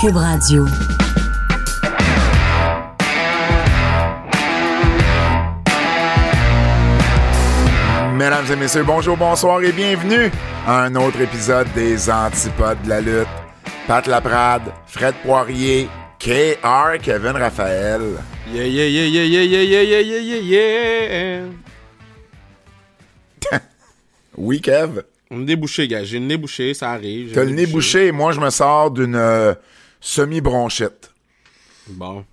Cube Radio. Mesdames et messieurs, bonjour, bonsoir et bienvenue à un autre épisode des Antipodes de la lutte. Pat Laprade, Fred Poirier, KR, Kevin Raphaël. Yeah, yeah, yeah, yeah, yeah, yeah, yeah, yeah, yeah, yeah. Oui, Kev. On est débouché, gars. J'ai le nez bouché, ça arrive. T'as le nez bouché et moi, je me sors d'une euh, semi-bronchite. Bon.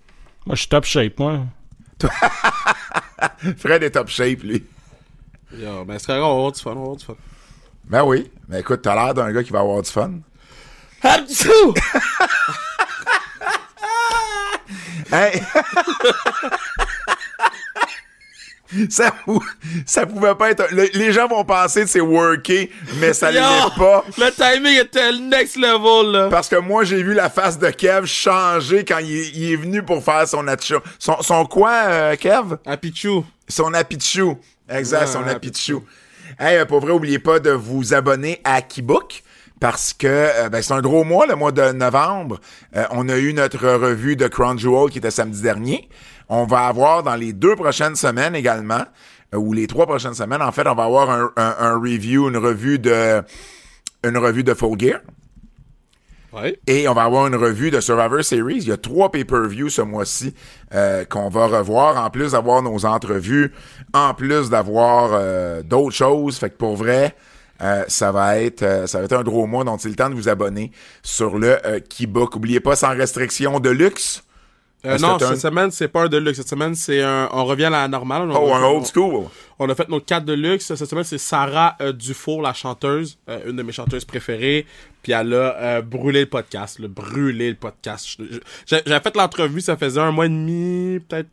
Moi, je suis top shape, moi. Fred est top shape, lui. Yo, ben, c'est correct, on va avoir du fun, on va avoir du fun. Ben oui. Mais écoute, t'as l'air d'un gars qui va avoir du fun. Hey! ça, pou- ça pouvait pas être. le- les gens vont penser que c'est worké, mais ça l'est pas. Le timing était le next level, là. Parce que moi, j'ai vu la face de Kev changer quand il, est- il est venu pour faire son. Son, son quoi, euh, Kev? À Pichou. Son apichou. Exact, Ouais, son ouais, apichou. Hey, euh, pour vrai, oubliez pas de vous abonner à Keybook. Parce que euh, ben, c'est un gros mois, le mois de novembre. Euh, on a eu notre revue de Crown Jewel qui était samedi dernier. On va avoir dans les deux prochaines semaines également, euh, ou les trois prochaines semaines, en fait, on va avoir un, un- un review, une revue de une revue de Full Gear. Ouais. Et on va avoir une revue de Survivor Series. Il y a trois pay-per-views ce mois-ci euh, qu'on va revoir, en plus d'avoir nos entrevues, en plus d'avoir euh, d'autres choses. Fait que pour vrai, euh, ça va être euh, ça va être un gros mois. Donc c'est le temps de vous abonner sur le euh, Keybook. Oubliez pas, sans restriction de luxe. Euh, non, cette un- semaine, c'est pas un deluxe. Cette semaine, c'est un. On revient à la normale. On, Oh, un old school. On a fait nos 4 de luxe. Cette semaine, c'est Sarah euh, Dufour, la chanteuse, euh, une de mes chanteuses préférées. Puis elle a euh, brûlé le podcast, le brûlé le podcast. J'avais fait l'entrevue, ça faisait un mois et demi, peut-être.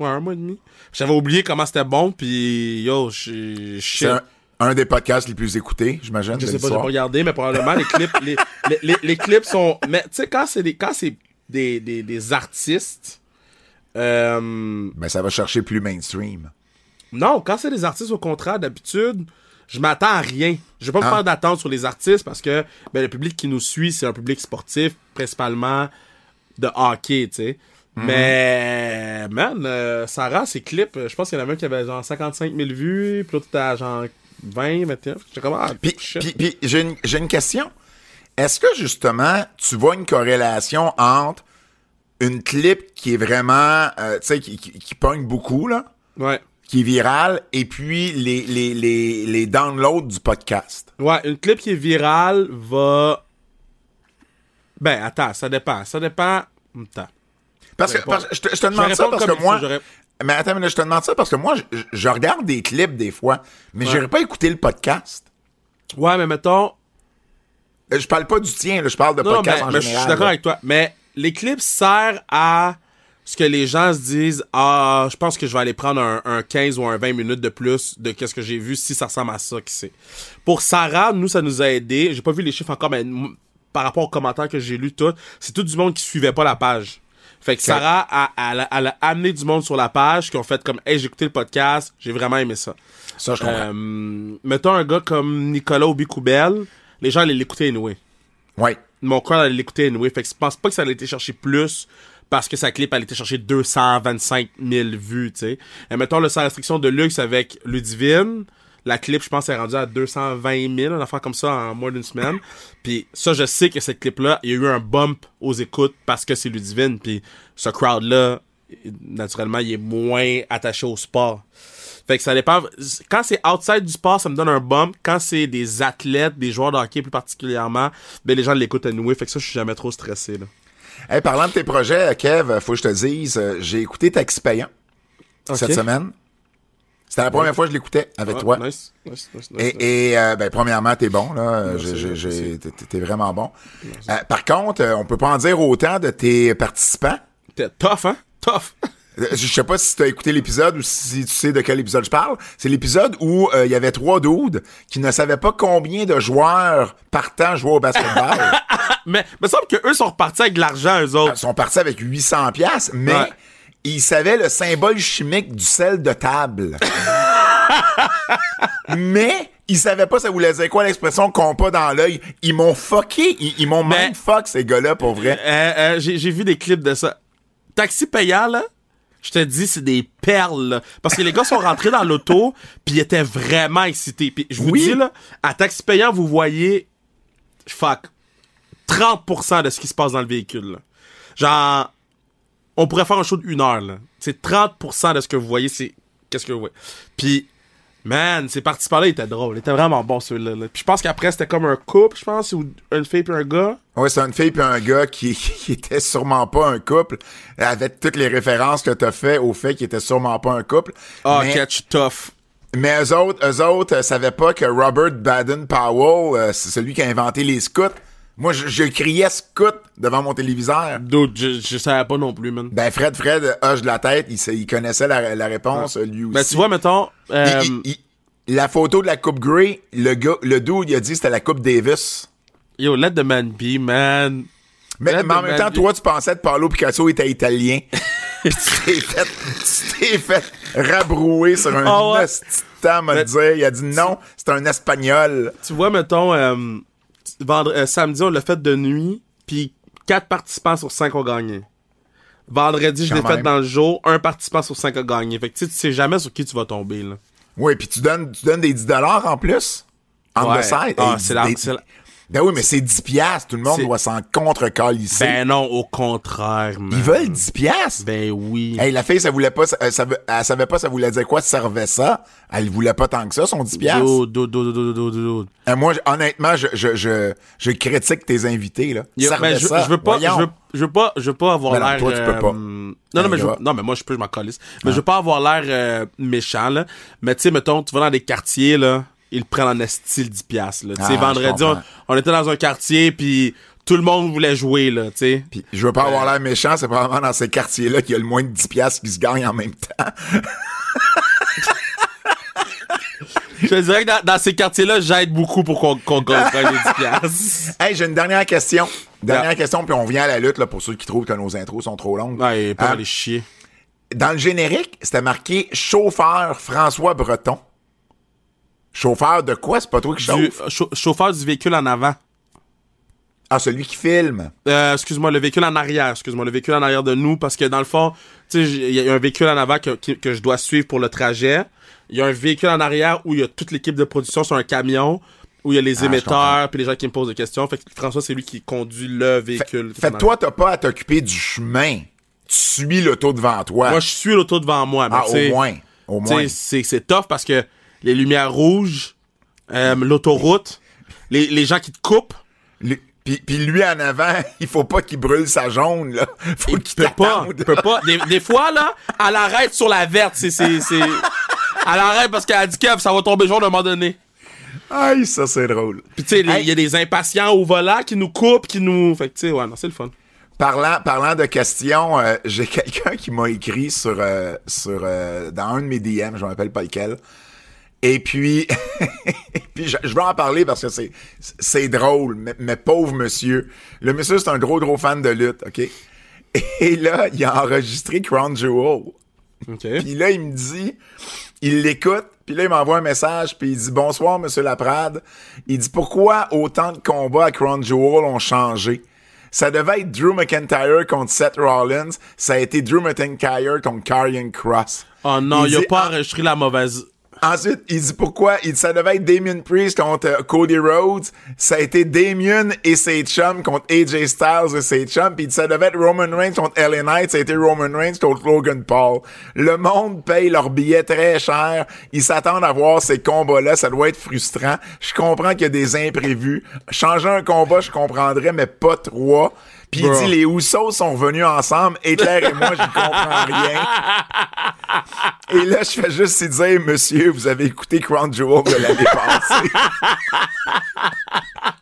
Ouais, un mois et demi. J'avais oublié comment c'était bon, puis yo, je C'est un, des podcasts les plus écoutés, j'imagine. Je sais pas, j'ai pas regardé, mais probablement les clips, les, les, les, les clips sont. Mais tu sais, quand c'est des, quand c'est des, des, des artistes. Euh, Ben, ça va chercher plus mainstream. non, quand c'est des artistes, au contraire, d'habitude, je m'attends à rien. Je vais pas me Ah. faire d'attente sur les artistes parce que ben, le public qui nous suit, c'est un public sportif, principalement de hockey, tu sais. Mhm. Mais, man, euh, Sarah, ses clips, je pense qu'il y en avait un qui avait genre 55 000 vues, puis l'autre était à genre 20, 21. J'étais comme, ah, j'ai une, j'ai une question. Est-ce que justement, tu vois une corrélation entre une clip qui est vraiment, euh, tu sais, qui, qui, qui pogne beaucoup, là, Ouais. qui est virale, et puis les, les, les, les downloads du podcast? Ouais, une clip qui est virale va. Ben, attends, ça dépend. Ça dépend. Attends. Parce que, parce je, te, je te Je demande ça parce que moi... Mais attends, mais là, je te demande ça parce que moi, je regarde des clips des fois, mais Ouais. j'irai pas écouter le podcast. Ouais, mais mettons. Je parle pas du tien, là, je parle de Non, podcast mais, en mais je général. suis d'accord avec toi. Mais les clips servent à ce que les gens se disent Ah, je pense que je vais aller prendre un, un 15 ou un 20 minutes de plus de qu'est-ce que j'ai vu si ça ressemble à ça, qui c'est. Pour Sarah, nous, ça nous a aidé. J'ai pas vu les chiffres encore, mais par rapport aux commentaires que j'ai lus, tout, c'est tout du monde qui suivait pas la page. Fait que Sarah, a, elle, a- elle a amené du monde sur la page qui ont fait comme Hey, j'ai écouté le podcast, j'ai vraiment aimé ça. Ça, je comprends. Euh, mettons un gars comme Nicolas Obicoubel, les gens allaient l'écouter anyway. Ouais. Mon cœur allait l'écouter anyway. Fait que je pense pas que ça allait été chercher plus parce que sa clip allait été chercher 225 000 vues, tu sais. Et mettons le sans restriction de luxe avec Ludivine. La clip, je pense, est rendue à 220 000, une affaire comme ça en moins d'une semaine. Puis ça, je sais que cette clip-là, il y a eu un bump aux écoutes parce que c'est Ludivine. Puis ce crowd-là, naturellement, il est moins attaché au sport. Fait que ça dépend. Quand c'est outside du sport, ça me donne un bump. Quand c'est des athlètes, des joueurs de hockey plus particulièrement, ben les gens l'écoutent à nouer. Fait que ça, je suis jamais trop stressé. Là. Hey, parlant de tes projets, Kev, faut que je te dise, euh, j'ai écouté Taxi Payant cette semaine. C'était la première fois que je l'écoutais avec Ouais, toi. Nice, nice, nice. Et, et, euh, ben, premièrement, t'es bon, là. T'es vraiment bon. Euh, par contre, euh, on peut pas en dire autant de tes participants. T'es tough, hein? Tough. Euh, Je sais pas si tu as écouté l'épisode ou si tu sais de quel épisode je parle. C'est l'épisode où euh, il y avait trois dudes qui ne savaient pas combien de joueurs partant jouer au basketball. Mais il me semble qu'eux sont repartis avec de l'argent, eux autres. Ils sont partis avec 800 pièces, mais Ouais. ils savaient le symbole chimique du sel de table. mais Ils savaient pas ça voulait dire quoi l'expression compas dans l'œil. Ils m'ont fucké. Ils, ils m'ont même fuck, ces gars-là, pour vrai. Euh, euh, j'ai j'ai vu des clips de ça. Taxi payant, là, je te dis, c'est des perles. Parce que les gars sont rentrés dans l'auto, puis ils étaient vraiment excités. Puis je vous Oui. dis, là, à taxi payant, vous voyez, fuck, 30% de ce qui se passe dans le véhicule. là. Genre, on pourrait faire un show d'une heure, là. C'est 30% de ce que vous voyez, c'est qu'est-ce que vous voyez? Puis, man, ces participants-là, étaient drôles. Ils étaient vraiment bons, ceux-là. là. Puis je pense qu'après, c'était comme un couple, je pense, ou une fille et un gars. Ouais, c'est une fille puis un gars qui, qui était sûrement pas un couple, avec toutes les références que t'as fait au fait qu'il était sûrement pas un couple. Ah, mais, catch tough. mais eux autres, eux autres, euh, savaient pas que Robert Baden-Powell, euh, c'est celui qui a inventé les scouts. Moi, je, je criais scout devant mon téléviseur. Dude, je, je savais pas non plus, man. Ben, Fred, Fred, euh, hoche de la tête, il, sait- il connaissait la, la réponse, euh, lui aussi. Ben, tu vois, mettons, euh, il- il- la photo de la Coupe Grey, le gars, le dude, il a dit que c'était la Coupe Davis. yo, let the man be, man. Mais, en même temps, be. toi, tu pensais que Paolo Picasso était italien. Puis tu t'es fait, tu t'es fait rabrouer sur un Ah ouais. temps, Mais- dit. Il a dit non, c'est un espagnol. Tu vois, mettons, euh, vendre, euh, samedi, on l'a fait de nuit, puis 4 participants sur 5 ont gagné. Vendredi, je l'ai fait dans le jour, un participant sur 5 a gagné. Fait que tu sais, jamais sur qui tu vas tomber, là. Oui, puis tu donnes, tu donnes des 10 en plus. On Ouais. the side. Ah, c'est la- des- la- Ben oui, mais c'est 10 piastres. Tout le monde doit s'en contre-calisser. Ben non, au contraire, man. Ils veulent 10 piastres? Ben oui. Hey, la fille, ça voulait pas, ça, ça, elle savait pas ça voulait dire quoi servait ça? Elle voulait pas tant que ça, son 10 piastres. Dude, dude, dude, dude. Euh, moi, honnêtement, je, je, je, je critique tes invités, là. Yo, Servait ben, je, ça. je veux pas, je veux, je veux pas, je veux pas avoir Ben l'air. toi, tu peux euh, pas. Non, non, mais je non, mais moi, je peux, je m'en calisse. Mais je veux pas avoir l'air euh, méchant, là. Mais tu sais, mettons, tu vas dans des quartiers, là, le prennent en style 10 piastres, là. Ah, vendredi, on, était dans un quartier, puis tout le monde voulait jouer, là, tu sais. Puis, je veux pas avoir l'air méchant, c'est probablement dans ces quartiers-là qu'il y a le moins de 10 piastres qui se gagnent en même temps. Je te dirais que dans, dans ces quartiers-là, j'aide beaucoup pour qu'on qu'on gagne les 10 piastres. Hey, j'ai une dernière question. Dernière Yeah. question, puis on vient à la lutte, là, pour ceux qui trouvent que nos intros sont trop longues. Ouais, pas Ah, aller chier. Dans le générique, c'était marqué chauffeur François Breton. Chauffeur de quoi? C'est pas toi qui chauffe? chau- chauffeur du véhicule en avant. Ah, celui qui filme? Euh, excuse-moi, le véhicule en arrière, excuse-moi, le véhicule en arrière de nous, parce que dans le fond, tu sais, j- il y a un véhicule en avant que, que, que je dois suivre pour le trajet. Il y a un véhicule en arrière où il y a toute l'équipe de production sur un camion, où il y a les Ah, émetteurs, puis les gens qui me posent des questions. Fait que François, c'est lui qui conduit le véhicule. Fait que toi, t'as pas à t'occuper du chemin. Tu suis l'auto devant toi. Moi, je suis l'auto devant moi, mais ah, au moins. Au moins. c'est c'est tough parce que les lumières rouges, euh, l'autoroute, les, les gens qui te coupent, Puis, puis lui en avant, il faut pas qu'il brûle sa jaune, là. Faut il qu'il peut pas, peut pas. Des, des fois, là, elle arrête sur la verte, c'est, c'est, c'est... Elle arrête parce qu'elle a dit que ça va tomber jaune à un moment donné. Aïe, ça, c'est drôle. Puis tu sais, il Hey. y a des impatients au volant qui nous coupent, qui nous... Fait que tu sais, ouais, non, c'est le fun. Parlant, parlant de questions, euh, j'ai quelqu'un qui m'a écrit sur, euh, sur euh, dans un de mes DM, je me rappelle pas lequel. Et puis, et puis je, je vais en parler parce que c'est c'est drôle, mais, mais pauvre monsieur. Le monsieur, c'est un gros, gros fan de lutte, OK? Et là, il a enregistré Crown Jewel. OK. Puis là, il me dit, il l'écoute, puis là, il m'envoie un message, puis il dit Bonsoir, monsieur Laprade. Il dit Pourquoi autant de combats à Crown Jewel ont changé? Ça devait être Drew McIntyre contre Seth Rollins. Ça a été Drew McIntyre contre Karrion Cross. Oh non, Il il a dit, pas ah, enregistré la mauvaise... Ensuite, il dit pourquoi? Il dit ça devait être Damien Priest contre euh, Cody Rhodes. Ça a été Damien et ses chums contre AJ Styles et ses chums. Puis ça devait être Roman Reigns contre LA Knight. Ça a été Roman Reigns contre Logan Paul. Le monde paye leurs billets très cher. Ils s'attendent à voir ces combats-là. Ça doit être frustrant. Je comprends qu'il y a des imprévus. Changer un combat, je comprendrais, mais pas trois. Puis il dit les Usos sont venus ensemble. Hitler et moi, je comprends rien. Et là, je fais juste dire, monsieur, vous avez écouté Crown Jewel de l'année passée.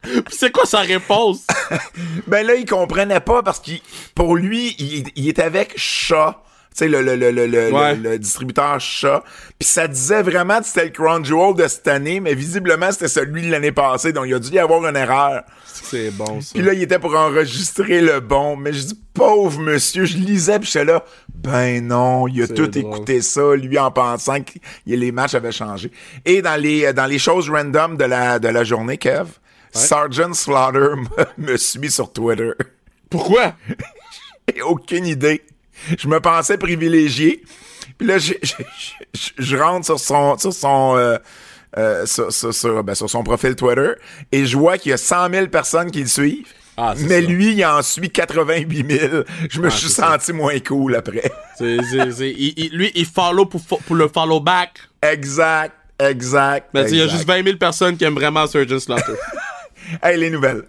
Puis c'est quoi sa réponse? ben là, il comprenait pas parce qu'il, pour lui, il, il est avec chat. Sais, le, le, le, le, le, Ouais. le- le distributeur chat. Puis ça disait vraiment que c'était le Crown Jewel de cette année, mais visiblement, c'était celui de l'année passée. Donc, il a dû y avoir une erreur. C'est bon, ça. Puis là, il était pour enregistrer le bon. Mais je dis, pauvre monsieur, je lisais, puis j'étais là, ben non, il a tout drôle. écouté ça, lui, en pensant que les matchs avaient changé. Et dans les, dans les choses random de la, de la journée, Kev, Sergeant Slaughter me, me suit sur Twitter. Pourquoi? J'ai aucune idée. Je me pensais privilégié. Puis là, je, je, je- je rentre sur son, sur son, euh, euh, sur, sur- sur- ben, sur son profil Twitter et je vois qu'il y a 100 000 personnes qui le suivent. Ah, mais ça. lui, il en suit 88 000. Je me Ah, suis c'est ça. senti moins cool après. C'est, c'est, c'est- il- il- lui, il follow pour, pour le follow back. exact, exact. Mais il y a juste 20 000 personnes qui aiment vraiment Surgeon Slaughter. Hey, les nouvelles.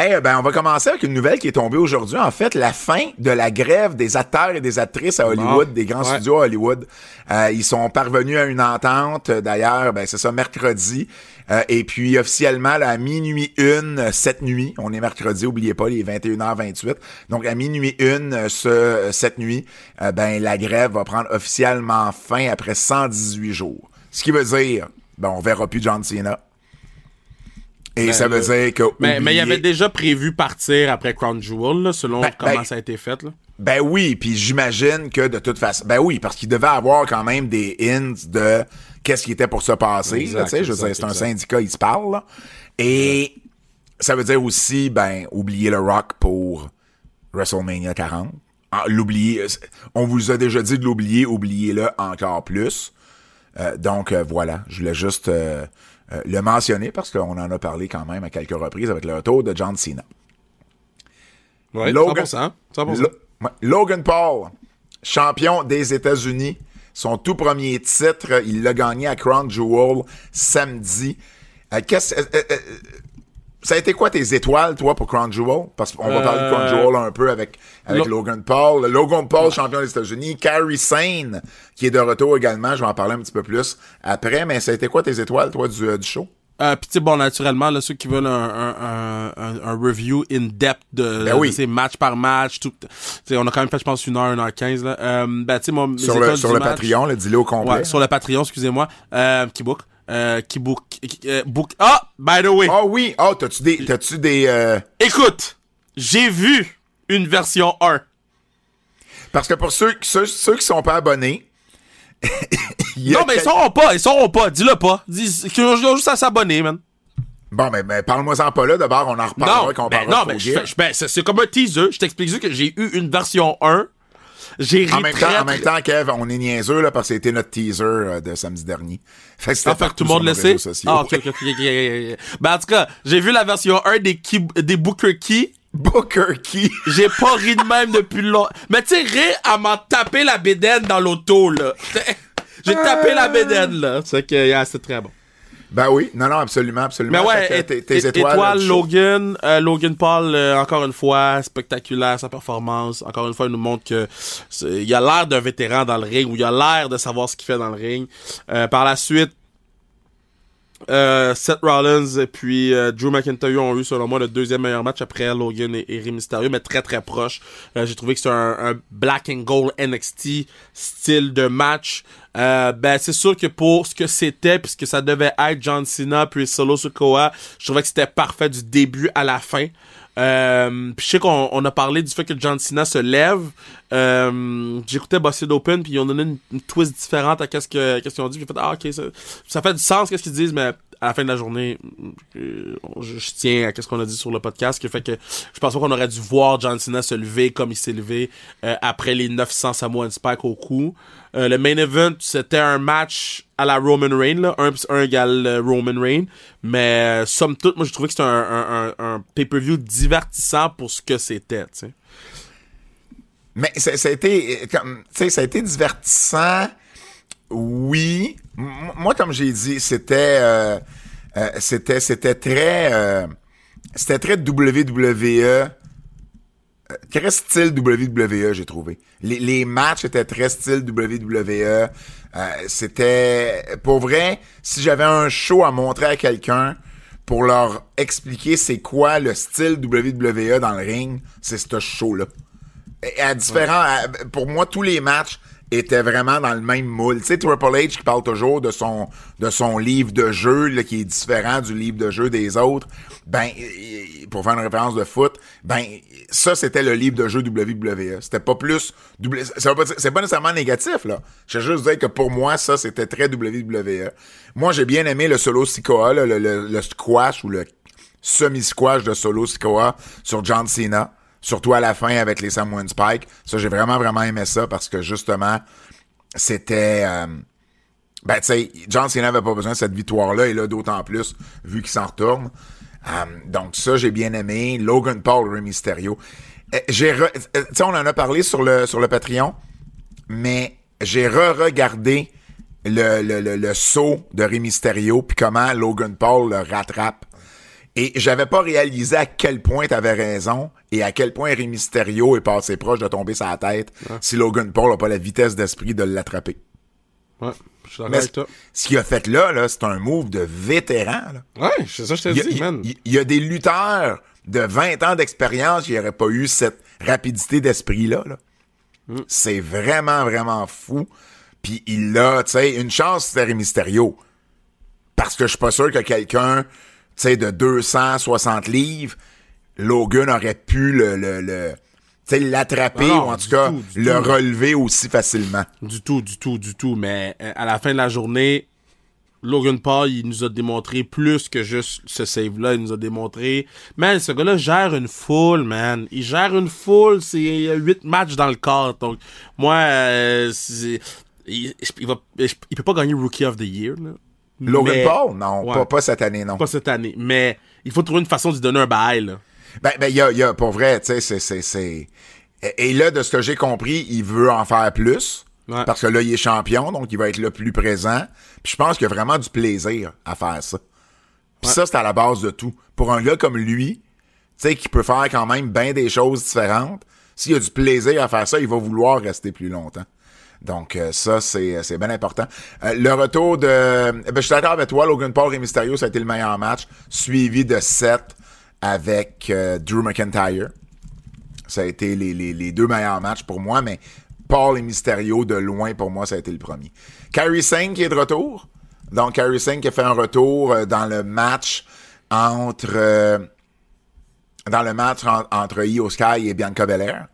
Hey, ben, on va commencer avec une nouvelle qui est tombée aujourd'hui. En fait, la fin de la grève des acteurs et des actrices à Hollywood, Bon, des grands ouais. studios à Hollywood. Euh, ils sont parvenus à une entente, euh, d'ailleurs, ben, c'est ça, mercredi. Euh, et puis, officiellement, là, à minuit une, cette nuit, on est mercredi, oubliez pas, les 21h28. Donc, à minuit une, ce, cette nuit, euh, ben, la grève va prendre officiellement fin après 118 jours. Ce qui veut dire, ben, on verra plus John Cena. Et Ben, ça veut là- dire que. mais, mais il avait déjà prévu partir après Crown Jewel, là, selon Ben, comment ben- ça a été fait. Là. Ben oui, puis j'imagine que de toute façon. Ben oui, parce qu'il devait avoir quand même des hints de qu'est-ce qui était pour se passer. Exact, là, je c'est un syndicat, il se parle. là. Et ça veut dire aussi, ben, oublier le rock pour WrestleMania 40. Ah, l'oublier. euh, On vous a déjà dit de l'oublier, oubliez-le encore plus. Euh, donc euh, voilà, je voulais juste euh, euh, le mentionner parce qu'on en a parlé quand même à quelques reprises avec le retour de John Cena. Ouais, Logan- 100%. 100%. Lo- ouais. Logan Paul, champion des États-Unis. Son tout premier titre, il l'a gagné à Crown Jewel samedi. Euh, qu'est-ce- euh, ça a été quoi tes étoiles, toi, pour Crown Jewel? Parce qu'on va parler de Crown Euh, Jewel un peu avec, avec Lo- Logan Paul. Logan Paul, champion des États-Unis. Carrie Sane, qui est de retour également. Je vais en parler un petit peu plus après. Mais ça a été quoi tes étoiles, toi, du, euh, du show? Euh, Puis tu sais, bon, naturellement, là, ceux qui veulent un, un, un, un, un review in-depth de, Ben oui. de ces match par match, tout. On a quand même fait, je pense, une heure, une heure quinze, là. Euh, ben, tu sais, moi, Sur le, sur le match- Patreon, le dis-le au complet. Ouais, sur le Patreon, excusez-moi. Euh, qui book. Euh, qui book. euh, book. Ah! by the way. Ah oui! Ah, t'as-tu des, t'as-tu des, euh, Écoute! J'ai vu une version 1. Parce que pour ceux, ceux, ceux qui sont pas abonnés, Non, mais ils sauront pas, ils sauront pas. Dis-le pas. Dis qu'ils ont juste à s'abonner, man. Bon, mais, mais parle-moi-en pas là. D'abord, on en reparlera Non, ben, parlera non, mais je je- ben, c'est c'est comme un teaser. Je t'explique juste que j'ai eu une version 1. J'ai ri En même, très, temps, en même temps, Kev, on est niaiseux là, parce que c'était notre teaser euh, de samedi dernier. Fait que c'était partout tout le monde le sait? Ah, ok, ok, ok, ok, ok, ok. Ben, en tout cas, j'ai vu la version 1 des, key- des Booker Key. Booker Key. J'ai pas ri de même depuis longtemps. Mais tu sais, rire à m'en taper la bédaine dans l'auto, là. J'ai tapé la bédaine, là. C'est que, yeah, c'est très bon. Ben oui, non, non, absolument, absolument. Mais ouais, tes, étoiles. Logan, euh, Logan Paul, euh, encore une fois, spectaculaire sa performance. Encore une fois, il nous montre que il a l'air d'un vétéran dans le ring ou il a l'air de savoir ce qu'il fait dans le ring. Euh, par la suite, Seth Rollins et puis Drew McIntyre ont eu selon moi le deuxième meilleur match après Logan et, et Rey Mysterio, mais très très proche. J'ai trouvé que c'est un, un black and gold NXT style de match. Euh, ben c'est sûr que pour ce que c'était puisque ça devait être John Cena puis Solo Sikoa, je trouvais que c'était parfait du début à la fin. Euh, je sais qu'on on a parlé du fait que John Cena se lève. Euh, J'écoutais Busted Open puis ils ont donné une, twist différente à qu'est-ce que qu'est-ce qu'ils ont dit. J'ai fait ah ok ça, ça fait du sens qu'est-ce qu'ils disent mais à la fin de la journée euh, je, tiens à qu'est-ce qu'on a dit sur le podcast qui fait que je pense pas qu'on aurait dû voir John Cena se lever comme il s'est levé euh, après les 900 Samoan Spike au cou. Euh, le main event c'était un match à la Roman Reigns là, un, un égale Roman Reigns mais euh, somme toute moi j'ai trouvé que c'était un, un, un, un pay-per-view divertissant pour ce que c'était tu sais. Mais ça, a été, euh, comme, tu sais, ça a été divertissant. Oui. Moi, comme j'ai dit, c'était, c'était, c'était très, c'était très WWE, très style WWE, j'ai trouvé. Les, matchs étaient très style WWE. Euh, c'était, pour vrai, si j'avais un show à montrer à quelqu'un pour leur expliquer c'est quoi le style WWE dans le ring, c'est ce show-là. À différents, pour moi, tous les matchs étaient vraiment dans le même moule. Tu sais, Triple H qui parle toujours de son, de son livre de jeu, là, qui est différent du livre de jeu des autres. Ben, euh, pour faire une référence de foot, ben, ça, c'était le livre de jeu WWE. C'était pas plus, c'est pas nécessairement négatif, là. Je veux juste dire que pour moi, ça, c'était très WWE. Moi, j'ai bien aimé le solo Sikoa, le, le- le squash ou le semi-squash de solo Sikoa sur John Cena. Surtout à la fin avec les Samoan Spike. Ça, j'ai vraiment, vraiment aimé ça parce que justement, c'était... euh, ben, tu sais, John Cena n'avait pas besoin de cette victoire-là, et là, d'autant plus, vu qu'il s'en retourne. Euh, donc, ça, j'ai bien aimé. Logan Paul, Rey Mysterio. Euh, j'ai re- euh, on en a parlé sur le, sur le Patreon, mais j'ai re-regardé le, le, le, le saut de Rey Mysterio, puis comment Logan Paul le rattrape. Et j'avais pas réalisé à quel point t'avais raison et à quel point Rey Mysterio est passé proche de tomber sa tête si Logan Paul a pas la vitesse d'esprit de l'attraper. Ouais, je suis d'accord Mais avec toi. ce qu'il a fait là, là c'est un move de vétéran. Là. Ouais, c'est ça que je te Il, y a, dis, il- man. il- y a des lutteurs de 20 ans d'expérience qui n'auraient pas eu cette rapidité d'esprit-là. là. Mm. C'est vraiment, vraiment fou. Puis il a, tu sais, une chance, c'était Mysterio. Parce que je suis pas sûr que quelqu'un, sais, de 260 livres, Logan aurait pu le, le, le- tu sais, l'attraper ou en tout cas tout, le tout. relever aussi facilement. Du tout, du tout, du tout. Mais euh, à la fin de la journée, Logan Paul, il nous a démontré plus que juste ce save-là. Il nous a démontré. Man, ce gars-là gère une foule, man. Il gère une foule. C'est il y a huit matchs dans le corps. Donc, moi, euh, il, il va, il peut pas gagner Rookie of the Year. Là. Logan Mais- Paul? Non, Ouais. pas, pas cette année, non. Pas cette année. Mais il faut trouver une façon de lui donner un bail. Là. Ben, ben, il y a, y a, pour vrai, tu sais, c'est, c'est, c'est... Et là, de ce que j'ai compris, il veut en faire plus. Ouais. Parce que là, il est champion, donc il va être le plus présent. Puis je pense qu'il y a vraiment du plaisir à faire ça. Puis ça, c'est à la base de tout. Pour un gars comme lui, tu sais, qui peut faire quand même bien des choses différentes, s'il a du plaisir à faire ça, il va vouloir rester plus longtemps. Donc euh, ça, c'est, c'est bien important. Euh, le retour de... Ben, je suis d'accord avec toi, Logan Paul et Mysterio, ça a été le meilleur match, suivi de 7 avec euh, Drew McIntyre. Ça a été les, les, les deux meilleurs matchs pour moi, mais Paul et Mysterio, de loin, pour moi, ça a été le premier. Kyrie Singh qui est de retour. Donc, Kyrie Singh qui a fait un retour euh, dans le match entre... euh, dans le match en- entre Io Sky et Bianca Belair.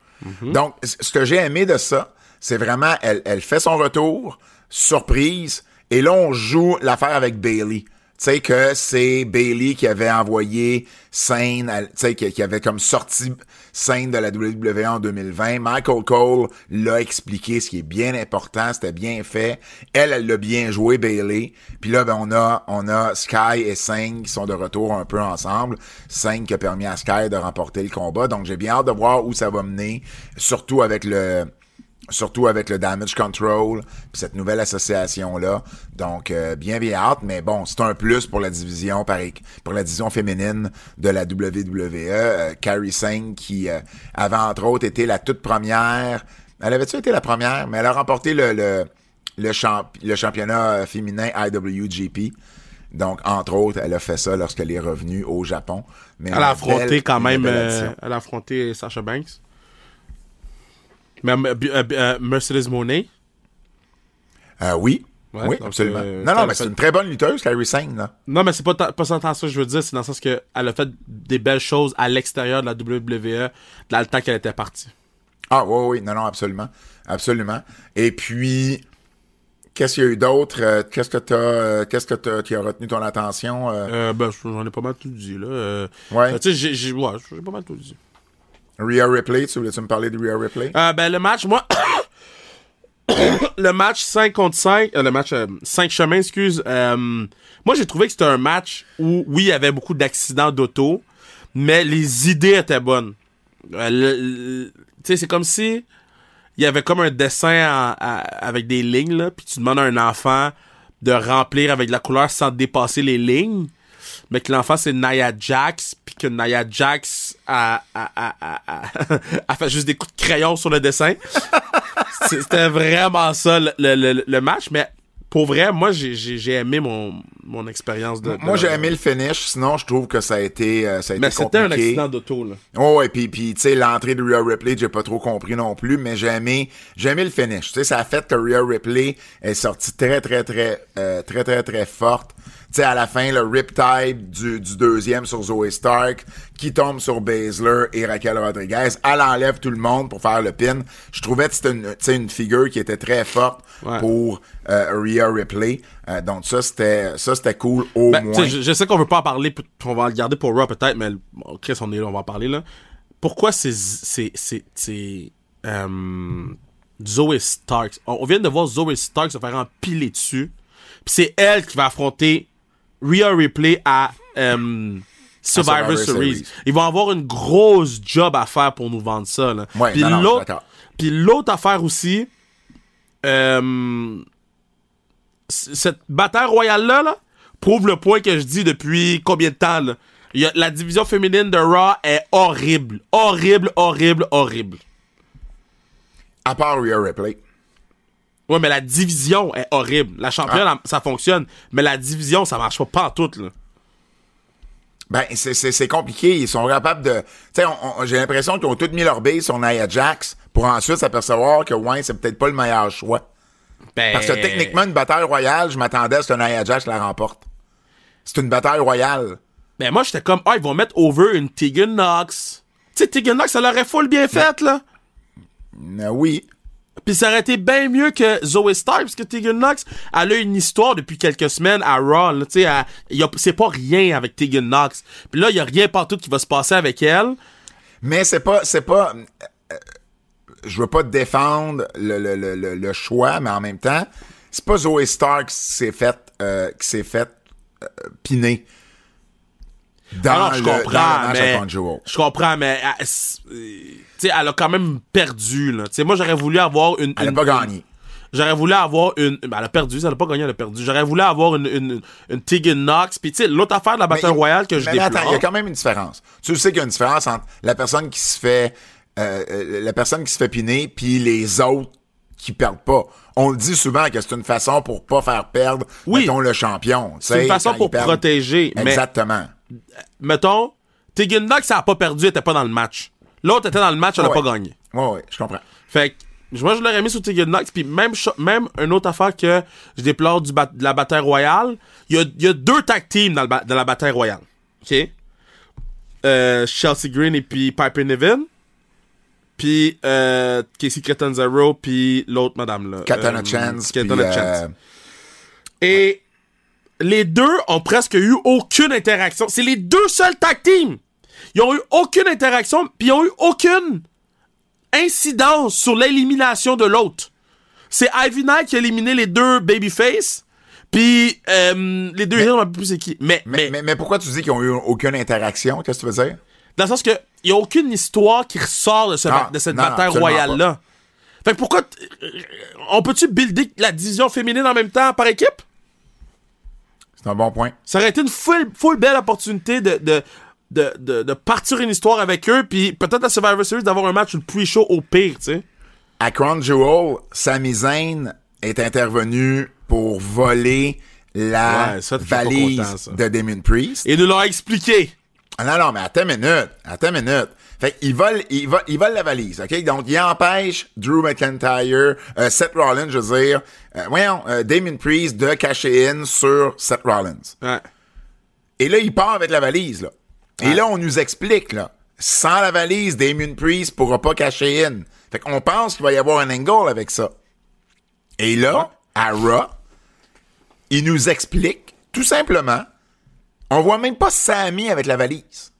Donc, c- ce que j'ai aimé de ça, c'est vraiment, elle, fait son retour, surprise, et là, on joue l'affaire avec Bailey. Tu sais que c'est Bailey qui avait envoyé Sane, tu sais, qui, qui avait comme sorti Sane de la WWE en 2020. Michael Cole l'a expliqué, ce qui est bien important, c'était bien fait. Elle, elle l'a bien joué, Bailey. Puis là, ben, on a, on a Sky et Sane qui sont de retour un peu ensemble. Sane qui a permis à Sky de remporter le combat. Donc, j'ai bien hâte de voir où ça va mener, surtout avec le, surtout avec le damage control puis cette nouvelle association là donc euh, bien bien hâte mais bon c'est un plus pour la division pour la division féminine de la WWE euh, Carrie Singh qui euh, avait entre autres été la toute première. Elle avait-tu été la première? Mais elle a remporté le le le, champ- le championnat euh, féminin IWGP donc entre autres elle a fait ça lorsqu'elle est revenue au Japon. Mais Elle a affronté quand même. euh, elle a affronté Sasha Banks. Mais euh, euh, euh, Mercedes Monet? Euh, oui Ouais, oui absolument euh, non non mais c'est une très bonne lutteuse Carrie Singh là Non, mais c'est pas, pas tant ça que je veux dire. C'est dans le sens que elle a fait des belles choses à l'extérieur de la WWE dans le temps qu'elle était partie. Ah oui, oui, non, non, absolument. Absolument. Et puis, qu'est-ce qu'il y a eu d'autre? Qu'est-ce que t'as euh, qu'est-ce que t'as qui a retenu ton attention? euh? Ben, j'en ai pas mal tout dit, là. Ouais. tu sais, j'ai, j'ai, ouais, j'ai pas mal tout dit. Rhea Ripley, tu voulais-tu me parler de Rhea Ripley? Euh, ben, le match, moi. le match 5 contre 5, euh, le match euh, 5 chemins, excuse. euh, moi, j'ai trouvé que c'était un match où, oui, il y avait beaucoup d'accidents d'auto, mais les idées étaient bonnes. Euh, tu sais, c'est comme si il y avait comme un dessin avec des lignes, puis tu demandes à un enfant de remplir avec la couleur sans dépasser les lignes mais que l'enfant c'est Nia Jax puis que Nia Jax a, a, a, a, a- a fait juste des coups de crayon sur le dessin. C'était vraiment ça le, le, le- match, mais pour vrai, moi, j'ai- j'ai j'ai aimé mon, mon expérience de, de- Moi, j'ai aimé le finish, sinon je trouve que ça a été, euh, ça a Mais été c'était un accident d'auto, là. Oh, ouais, puis, puis tu sais, l'entrée de Rhea Ripley, j'ai pas trop compris non plus, mais j'ai aimé, j'ai aimé le finish. Tu sais, ça a fait que Rhea Ripley est sortie très, très, très, euh, très, très, très forte. Tu sais, à la fin, le riptide du, du deuxième sur Zoe Stark, qui tombe sur Baszler et Raquel Rodriguez. Elle enlève tout le monde pour faire le pin. Je trouvais que c'était une, figure qui était très forte Ouais. pour euh, Rhea Ripley. Euh, donc ça, c'était, ça, c'était cool au Ben, moins. je, je sais qu'on veut pas en parler, on va le garder pour Raw peut-être, mais bon, Chris, on est là, on va en parler là. Pourquoi c'est c'est c'est c'est euh, Zoe Stark on, on vient de voir Zoe Stark se faire empiler dessus, puis c'est elle qui va affronter Rhea Ripley à euh, Survivor, Survivor Series. Series. Ils vont avoir une grosse job à faire pour nous vendre ça. Là. Ouais, Puis l'autre, puis l'autre affaire aussi, euh, cette bataille royale-là là, prouve le point que je dis depuis combien de temps. Là. A- la division féminine de Raw est horrible. Horrible, horrible, horrible. À part Rhea Ripley. Ouais, mais la division est horrible. La championne, ça fonctionne. Mais la division, ça marche pas, pas en tout. Là. Ben, c'est- compliqué. Ils sont capables de. Tu sais, j'ai l'impression qu'ils ont tous mis leur base sur Nia Jax pour ensuite s'apercevoir que, ouais, c'est peut-être pas le meilleur choix. Ben, Parce que techniquement, une bataille royale, je m'attendais à ce que Nia Jax la remporte. C'est une bataille royale. Ben moi, j'étais comme, ah, ils vont mettre over une Tegan Knox. Tu sais, Tegan Knox, ça l'aurait full bien fait, là. Euh, oui. Puis ça aurait été bien mieux que Zoe Stark, parce que Tegan Knox, elle a une histoire depuis quelques semaines à Raw. Tu sais, c'est pas rien avec Tegan Knox. Puis là, il y a rien partout qui va se passer avec elle. Mais c'est pas. C'est pas. euh, je veux pas défendre le, le, le, le- choix, mais en même temps, c'est pas Zoe Stark qui s'est fait, euh, qui s'est euh, piner. Dans Alors, Ah je le, comprends, mais je comprends, mais elle, c'est- euh, tu sais, elle a quand même perdu. Là. Tu sais, moi, j'aurais voulu avoir une. Elle n'a pas gagné. J'aurais voulu avoir une. Ben, elle a perdu, elle a pas gagné, elle a perdu. J'aurais voulu avoir une, une, une Tegan Knox. Puis, tu sais, l'autre affaire de la Mais- royale que je mais déplore. attends, il y a quand même une différence. Tu sais qu'il y a une différence entre la personne qui se fait euh, euh, la personne qui se fait piner puis les autres qui perdent pas. On le dit souvent que c'est une façon pour pas faire perdre Oui. mettons, le champion. C'est une façon pour protéger. Mais, Exactement. Mettons, Tegan Knox, ça a pas perdu, elle était pas dans le match. L'autre était dans le match, elle a Ouais. pas gagné. Ouais, ouais, je comprends. Fait que, moi, je l'aurais mis sur Tegan Knox. Puis même, même une autre affaire que je déplore du de la bataille royale, il y a, y a deux tag teams dans, le ba- dans la bataille royale. OK? Euh, Chelsea Green et puis Piper Niven. Puis euh, Casey Catanzaro puis l'autre madame là. Katana Euh, Chance. Katana Chance. euh, Et les deux ont presque eu aucune interaction. C'est les deux seuls tag teams. Ils ont eu aucune interaction, puis ils ont eu aucune incidence sur l'élimination de l'autre. C'est Ivy Knight qui a éliminé les deux babyface, puis euh, les deux on ne plus c'est qui. Mais, mais, mais, mais, mais pourquoi tu dis qu'ils ont eu aucune interaction? Qu'est-ce que tu veux dire? dans le sens que il y a aucune histoire qui ressort de, ce ba- de cette non, bataille royale-là. Fait que pourquoi... euh, On peut-tu builder la division féminine en même temps par équipe? C'est un bon point. Ça aurait été une full, full belle opportunité de, de, de, de, de partir une histoire avec eux, puis peut-être à Survivor Series d'avoir un match le pre-show au pire, tu sais. À Crown Jewel, Sami Zayn est intervenu pour voler la Ouais, ça, valise content, de Damien Priest. Et nous l'ont expliqué. Ah non, non, mais attends une minute. Attends une minute. Fait qu'il vole, il vole, il vole la valise, OK? Donc, il empêche Drew McIntyre, euh, Seth Rollins, je veux dire, euh, voyons, euh, Damien Priest de cacher in sur Seth Rollins. Ouais. Et là, il part avec la valise, là. Et là, on nous explique, là, sans la valise, Damien Priest pourra pas cacher in. Fait qu'on pense qu'il va y avoir un angle avec ça. Et là, à Raw, il nous explique, tout simplement, on voit même pas Sammy avec la valise.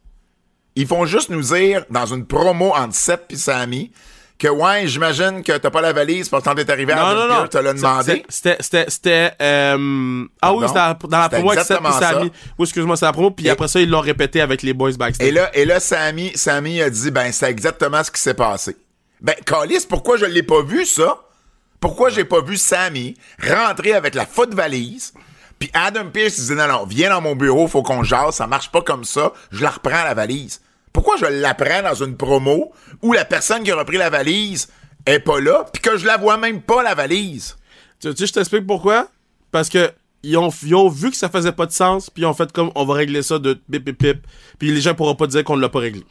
Ils font juste nous dire, dans une promo entre Seth et Sammy, que ouais, j'imagine que t'as pas la valise parce que quand t'es arrivé à Non, non, non. T'as l'as demandé. C'était, c'était, c'était, euh... ah oui, c'était dans, la promo avec Seth et Sammy. Oui, excuse-moi, c'est la promo, puis Et- après ça, ils l'ont répété avec les boys backstage. Et là, et là, Sammy, Sammy a dit, ben, c'est exactement ce qui s'est passé. Ben, Calis, pourquoi je l'ai pas vu, ça? Pourquoi j'ai pas vu Sammy rentrer avec la faute valise? Puis Adam Pearce disait, non, non, viens dans mon bureau, faut qu'on jase, ça marche pas comme ça, je la reprends la valise. Pourquoi je l'apprends dans une promo où la personne qui a repris la valise est pas là, puis que je la vois même pas, la valise? Tu sais, je t'explique pourquoi? parce que ils ont, ils ont vu que ça faisait pas de sens, puis ils ont fait comme on va régler ça de pip pip pip, puis les gens pourront pas dire qu'on ne l'a pas réglé.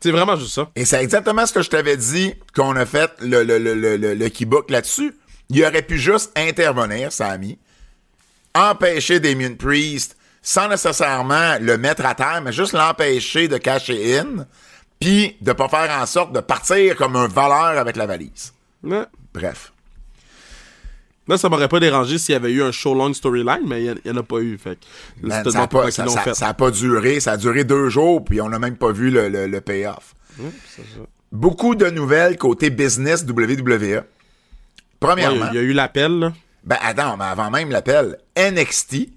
C'est vraiment juste ça. Et c'est exactement ce que je t'avais dit qu'on a fait le, le, le, le, le, le keybook là-dessus. Il aurait pu juste intervenir, Sammy, empêcher Damien Priest sans nécessairement le mettre à terre, mais juste l'empêcher de cacher in, puis de pas faire en sorte de partir comme un voleur avec la valise. Ouais. Bref. Là, ça m'aurait pas dérangé s'il y avait eu un show long storyline, mais il y, en a pas eu. Fait Man, ça, a tellement pourquoi pas, ça, ça- pas duré. Ça a duré deux jours, puis on n'a même pas vu le, le, le payoff. Ouais. Beaucoup de nouvelles côté business WWE. Premièrement, il y a eu l'appel, là. Ben attends, mais avant même l'appel, NXT,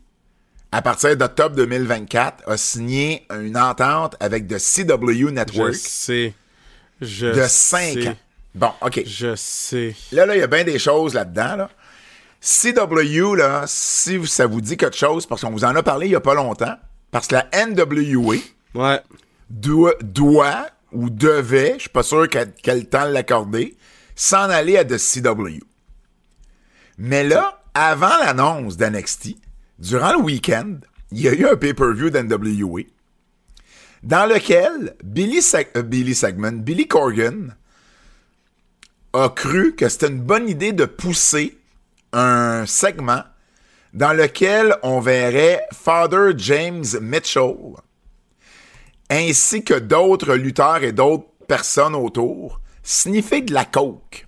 à partir d'octobre 2024, a signé une entente avec The CW Je Network sais. Je de 5 sais. ans. Bon, OK. Je sais. Là, là, il y a bien des choses là-dedans, là. CW, là, si ça vous dit quelque chose, parce qu'on vous en a parlé il y a pas longtemps, parce que la NWA Ouais. doit, doit ou devait, je suis pas sûr qu'elle quel temps l'accorder, s'en aller à The CW. Mais là, avant l'annonce d'NXT, durant le week-end, il y a eu un pay-per-view d'NWA dans lequel Billy, Seg- euh, Billy Segman, Billy Corgan, a cru que c'était une bonne idée de pousser un segment dans lequel on verrait Father James Mitchell ainsi que d'autres lutteurs et d'autres personnes autour sniffer de la coke.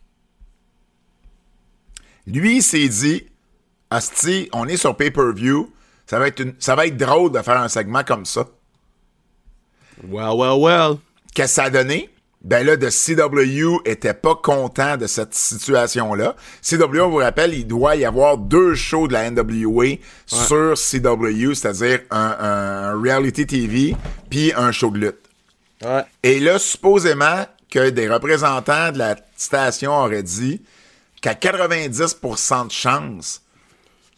Lui, il s'est dit, Asti, on est sur pay-per-view, ça va, être une- ça va être drôle de faire un segment comme ça. Well, well, well. Qu'est-ce que ça a donné? Ben là, de CW était pas content de cette situation-là. CW, on vous rappelle, il doit y avoir deux shows de la NWA sur CW, c'est-à-dire un, un reality TV puis un show de lutte. Ouais. Et là, supposément que des représentants de la station auraient dit qu'à 90% de chances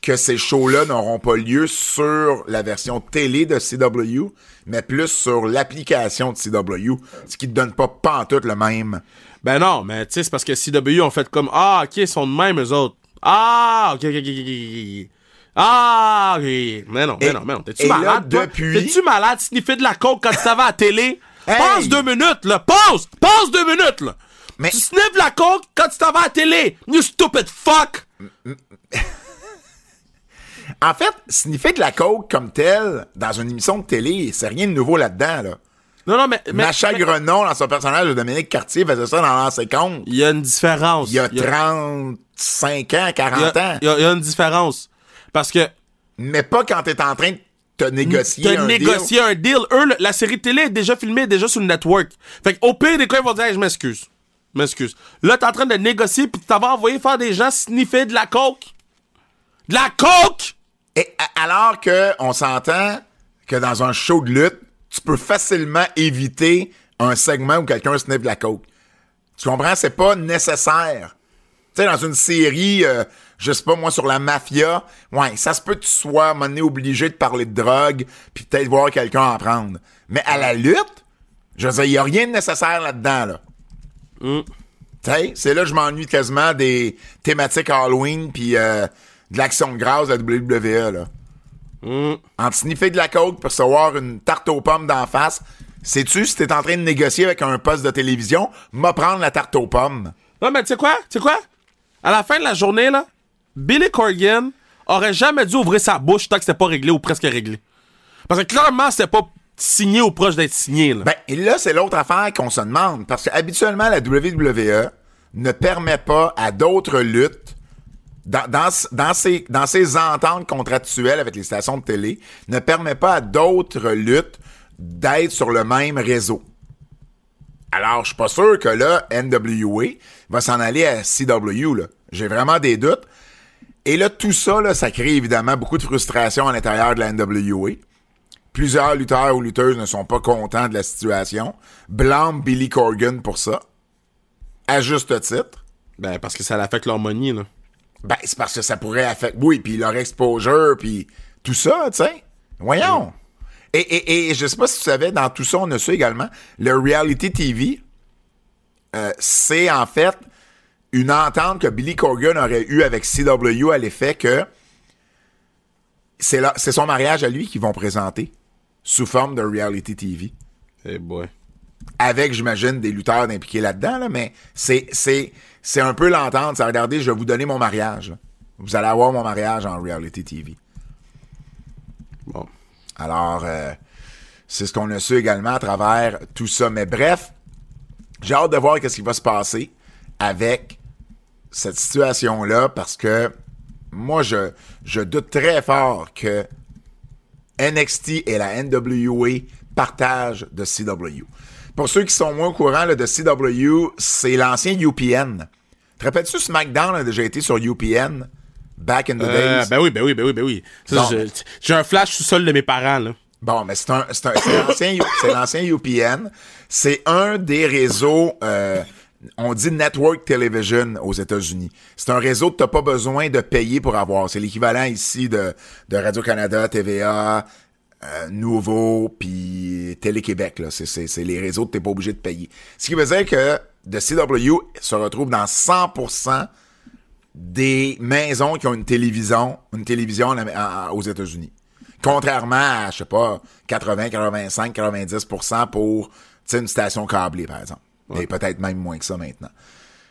que ces shows-là n'auront pas lieu sur la version télé de CW, mais plus sur l'application de CW, ce qui ne donne pas pantoute le même. Ben non, mais tu sais, c'est parce que CW ont fait comme Ah, ok, ils sont de même, eux autres. Ah, ok, ok, ok. Ah, ok. Mais non, mais Et- non, mais non. T'es-tu là, malade, toi? depuis- T'es-tu malade? Sniffer de la coke quand tu t'avais à la télé? Hey! Pause deux minutes, là! Pause! Pause deux minutes, là! Mais- Tu sniffes de la coke quand tu t'avais à la télé! You stupid fuck! En fait, sniffer de la coke comme telle dans une émission de télé, c'est rien de nouveau là-dedans. Là. Non, non, mais. mais- Macha mais- Grenon, dans son personnage de Dominique Cartier, faisait ça dans l'ancien compte. Il y a une différence. Il y a Il y a- 35 ans, il y 40 a- ans. il y a- il y a une différence. Parce que Mais pas quand t'es en train de te négocier de un négocier un deal. Eux, la série télé est déjà filmée, déjà sur le network. Fait qu'au pire des cas, ils vont dire, Hey, je m'excuse. M'excuse. Là, t'es en train de négocier, puis t'avais envoyé faire des gens sniffer de la coke? De la coke! Et alors que on s'entend que dans un show de lutte, tu peux facilement éviter un segment où quelqu'un sniffe de la coke. Tu comprends? C'est pas nécessaire. Tu sais, dans une série, euh, je sais pas moi, sur la mafia, ouais, ça se peut que tu sois obligé de parler de drogue, puis peut-être voir quelqu'un en prendre. Mais à la lutte, je veux dire, il y a rien de nécessaire là-dedans, là. Mm. Sais, c'est là que je m'ennuie quasiment des thématiques Halloween puis euh, de l'action de grâce de la WWE, là. Mm. En sniffer de la coke pour recevoir une tarte aux pommes d'en face, sais-tu, si t'es en train de négocier avec un poste de télévision, m'a prendre la tarte aux pommes? Non, mais tu sais quoi? Tu sais quoi? À la fin de la journée, là, Billy Corgan aurait jamais dû ouvrir sa bouche tant que c'était pas réglé ou presque réglé. Parce que clairement, c'était pas signé ou proche d'être signé, là. Ben, et là, c'est l'autre affaire qu'on se demande. Parce que habituellement, la WWE ne permet pas à d'autres luttes, dans, dans, ces ententes contractuelles avec les stations de télé, ne permet pas à d'autres luttes d'être sur le même réseau. Alors, je suis pas sûr que là, NWA va s'en aller à CW. J'ai vraiment des doutes. Et là, tout ça, là, ça crée évidemment beaucoup de frustration à l'intérieur de la NWA. Plusieurs lutteurs ou lutteuses ne sont pas contents de la situation. Blâment Billy Corgan pour ça. À juste titre. Ben, parce que ça l'affecte leur money, là. Ben, c'est parce que ça pourrait affecter. Oui, puis leur exposure, puis tout ça, tu sais. Voyons. Et, et, et je sais pas si tu savais, dans tout ça, on a su également, le reality TV, euh, c'est en fait une entente que Billy Corgan aurait eue avec CW à l'effet que c'est son mariage à lui qu'ils vont présenter sous forme de reality TV. Eh boy. Avec, j'imagine, des lutteurs impliqués là-dedans, là, mais c'est, c'est, c'est un peu l'entente. C'est regardez, je vais vous donner mon mariage. là. Vous allez avoir mon mariage en reality TV. Bon. Alors, euh, c'est ce qu'on a su également à travers tout ça. Mais bref, j'ai hâte de voir qu'est-ce qui va se passer avec cette situation-là parce que moi, je, je doute très fort que NXT et la NWA partagent de CW. Pour ceux qui sont moins au courant là, de CW, c'est l'ancien UPN. Te rappelles-tu SmackDown a déjà été sur UPN back in the Euh, days? ben oui, ben oui, ben oui, ben oui. J'ai un flash sous-sol de mes parents, là. Bon, mais c'est un, c'est l'ancien UPN. C'est un des réseaux, euh, on dit Network Television aux États-Unis. C'est un réseau que t'as pas besoin de payer pour avoir. C'est l'équivalent ici de, Radio-Canada, TVA, euh, Nouveau, puis Télé-Québec. C'est, les réseaux que t'es pas obligé de payer. Ce qui veut dire que The CW se retrouve dans 100% des maisons qui ont une télévision, une télévision aux États-Unis. Contrairement à, je sais pas, 80, 85, 90% pour, une station câblée, par exemple. Et peut-être même moins que ça maintenant.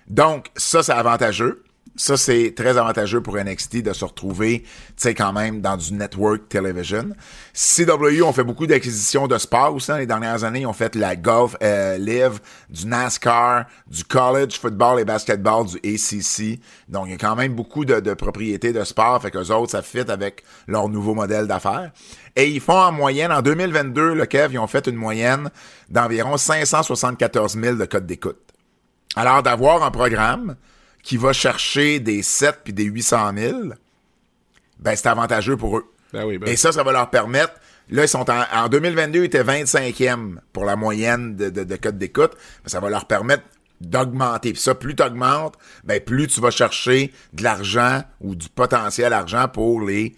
Donc, ça, c'est avantageux. Ça, c'est très avantageux pour NXT de se retrouver, tu sais, quand même dans du network television. CW ont fait beaucoup d'acquisitions de sport aussi dans les dernières années. Ils ont fait la golf euh, live, du NASCAR, du college football et basketball, du ACC. Donc, il y a quand même beaucoup de, propriétés de sport. Fait qu'eux autres, ça fit avec leur nouveau modèle d'affaires. Et ils font en moyenne, en 2022, le Kev, ils ont fait une moyenne d'environ 574 000 de codes d'écoute. Alors, d'avoir un programme qui va chercher des 7 puis des 800 000, ben, c'est avantageux pour eux. Ben oui, ben Et ça, ça va leur permettre. Là, ils sont en, en 2022, ils étaient 25e pour la moyenne de, de, de codes d'écoute. Ben, ça va leur permettre d'augmenter. Puis ça, plus tu augmentes, ben, plus tu vas chercher de l'argent ou du potentiel argent pour les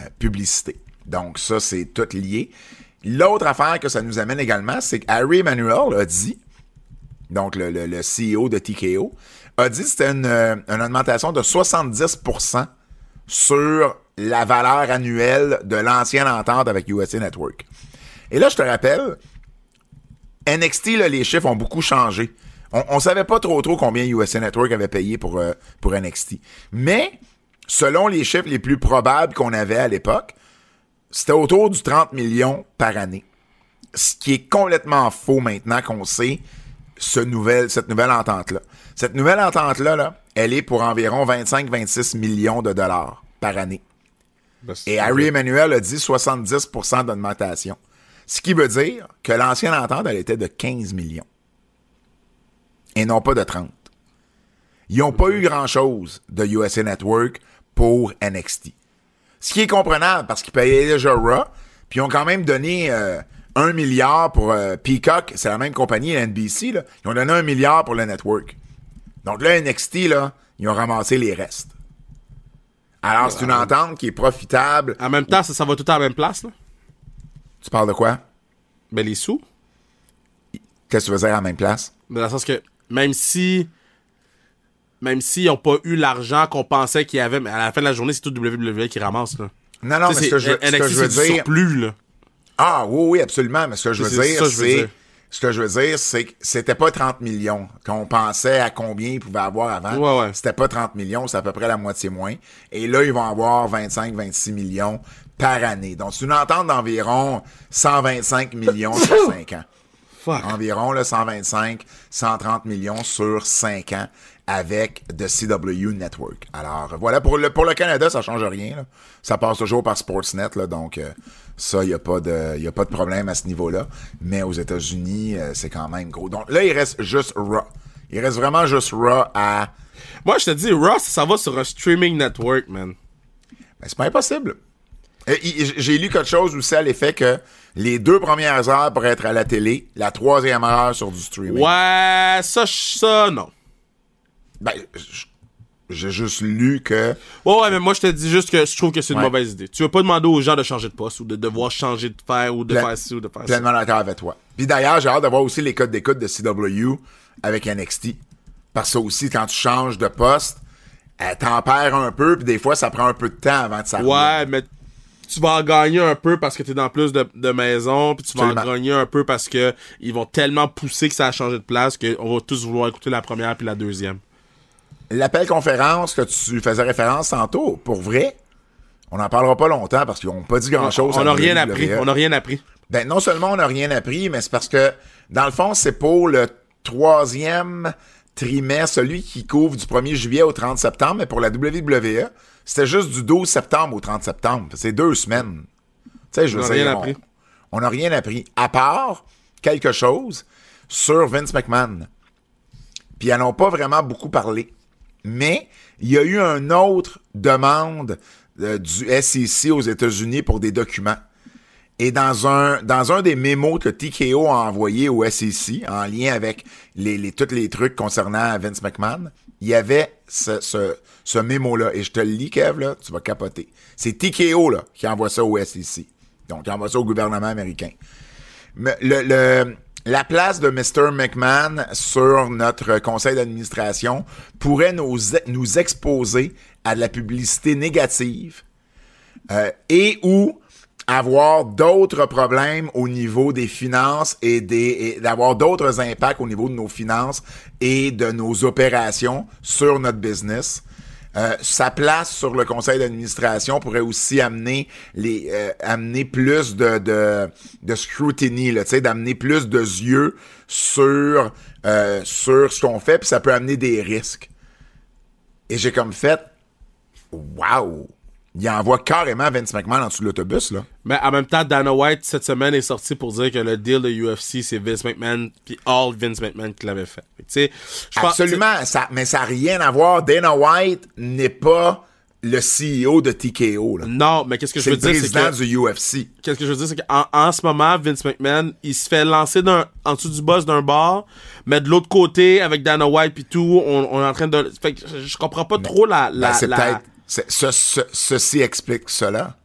euh, publicités. Donc, ça, c'est tout lié. L'autre affaire que ça nous amène également, c'est que Harry Emanuel a dit, donc le, le- le CEO de TKO, a dit que c'était une, euh, une augmentation de 70% sur la valeur annuelle de l'ancienne entente avec USA Network. Et là, je te rappelle, NXT, là, les chiffres ont beaucoup changé. On, on savait pas trop trop combien USA Network avait payé pour, euh, pour NXT. Mais, selon les chiffres les plus probables qu'on avait à l'époque, c'était autour du 30 millions par année. Ce qui est complètement faux maintenant qu'on sait ce nouvel, cette nouvelle entente-là. Cette nouvelle entente-là, là, elle est pour environ 25-26 millions de dollars par année. Ben, Et Harry Emmanuel a dit 70% d'augmentation. Ce qui veut dire que l'ancienne entente, elle était de 15 millions. Et non pas de 30. Ils n'ont pas eu grand-chose de USA Network pour NXT. Ce qui est comprenable parce qu'ils payaient déjà Raw, puis ils ont quand même donné euh, un milliard pour euh, Peacock, c'est la même compagnie, NBC, là. Ils ont donné un milliard pour le network. Donc là, NXT, là, ils ont ramassé les restes. Alors, c'est une entente qui est profitable. En même temps, ça, ça va tout à la même place, là? Tu parles de quoi? Ben, les sous. Qu'est-ce que tu veux dire à la même place? Dans le sens que, même si. Même s'ils n'ont pas eu l'argent qu'on pensait qu'ils avaient, mais à la fin de la journée, c'est tout WWE qui ramasse, là. Non, non, Tu mais ce que je, c'est- ce que NXT, je veux dire. surplus, là. Ah, oui, oui, absolument. Mais ce que je veux dire, c'est. Ce que je veux dire, c'est que c'était pas 30 millions. Qu'on pensait à combien ils pouvaient avoir avant. Ouais, ouais. C'était pas 30 millions, c'est à peu près la moitié moins. Et là, ils vont avoir 25, 26 millions par année. Donc, c'est une entente d'environ 125 millions sur 5 ans. Fuck. Environ là, 125, 130 millions sur 5 ans avec The CW Network. Alors voilà, pour le, pour le Canada, ça change rien. là. Ça passe toujours par Sportsnet, là, donc euh, ça, il n'y a, pas de- y a pas de problème à ce niveau-là. Mais aux États-Unis, euh, c'est quand même gros. Donc là, il reste juste Raw. Il reste vraiment juste Raw à... Moi, je te dis, Ross, ça va sur un streaming network, man. Ben, c'est pas impossible. J'ai lu quelque chose aussi à l'effet que les deux premières heures pourraient être à la télé, la troisième heure sur du streaming. Ouais, ça, je- ça, non. Ben, j- j'ai juste lu que. Ouais, ouais, mais moi, je te dis juste que je trouve que c'est une Ouais. mauvaise idée. Tu veux pas demander aux gens de changer de poste ou de devoir changer de faire ou de Plein- faire ci ou de faire ça. Pleinement d'accord avec toi. Puis d'ailleurs, j'ai hâte d'avoir aussi les codes d'écoute de CW avec NXT. Parce que ça aussi, quand tu changes de poste, t'en perds un peu, puis des fois, ça prend un peu de temps avant de s'arriver. Ouais, mais tu vas en gagner un peu parce que t'es dans plus de, de maisons, puis tu vas en gagner un peu parce que ils vont tellement pousser que ça a changé de place qu'on va tous vouloir écouter la première puis la deuxième. L'appel conférence que tu faisais référence tantôt, pour vrai, on n'en parlera pas longtemps parce qu'ils n'ont pas dit grand-chose. on n'a rien appris. On n'a rien appris. Ben, non seulement on n'a rien appris, mais c'est parce que, dans le fond, c'est pour le troisième trimestre, celui qui couvre du 1er juillet au 30 septembre, mais pour la WWE, c'était juste du 12 septembre au 30 septembre. C'est deux semaines. Tu sais, je veux On dire, rien. On n'a rien appris, à part quelque chose sur Vince McMahon. Puis ils n'en ont pas vraiment beaucoup parlé. Mais il y a eu une autre demande euh, du SEC aux États-Unis pour des documents. Et dans un, dans un des mémos que TKO a envoyé au SEC, en lien avec les, les, tous les trucs concernant Vince McMahon, il y avait ce, ce, ce mémo-là. Et je te le lis, Kev, là, tu vas capoter. C'est TKO là, qui envoie ça au SEC. Donc, il envoie ça au gouvernement américain. Mais le, le- la place de Mr. McMahon sur notre conseil d'administration pourrait nous, nous exposer à de la publicité négative euh, et ou avoir d'autres problèmes au niveau des finances et d'avoir d'autres impacts au niveau de nos finances et de nos opérations sur notre business. Euh, sa place sur le conseil d'administration pourrait aussi amener les euh, amener plus de de, de scrutiny, tu sais, d'amener plus de yeux sur euh, sur ce qu'on fait, puis ça peut amener des risques. Et j'ai comme fait, wow, il envoie carrément Vince McMahon en dessous de l'autobus là. Mais en même temps, Dana White, cette semaine, est sorti pour dire que le deal de UFC, c'est Vince McMahon, puis all Vince McMahon qui l'avait fait. Pense- Absolument, ça, mais ça n'a rien à voir. Dana White n'est pas le CEO de TKO. là. Non, mais qu'est-ce que je veux le dire, c'est président que... du UFC. Qu'est-ce que je veux dire, c'est qu'en en ce moment, Vince McMahon, il se fait lancer d'un, en dessous du boss d'un bar, mais de l'autre côté, avec Dana White puis tout, on, on est en train de... Fait que je, comprends pas trop la... la, Ben, c'est la- ce- ce- ceci explique cela.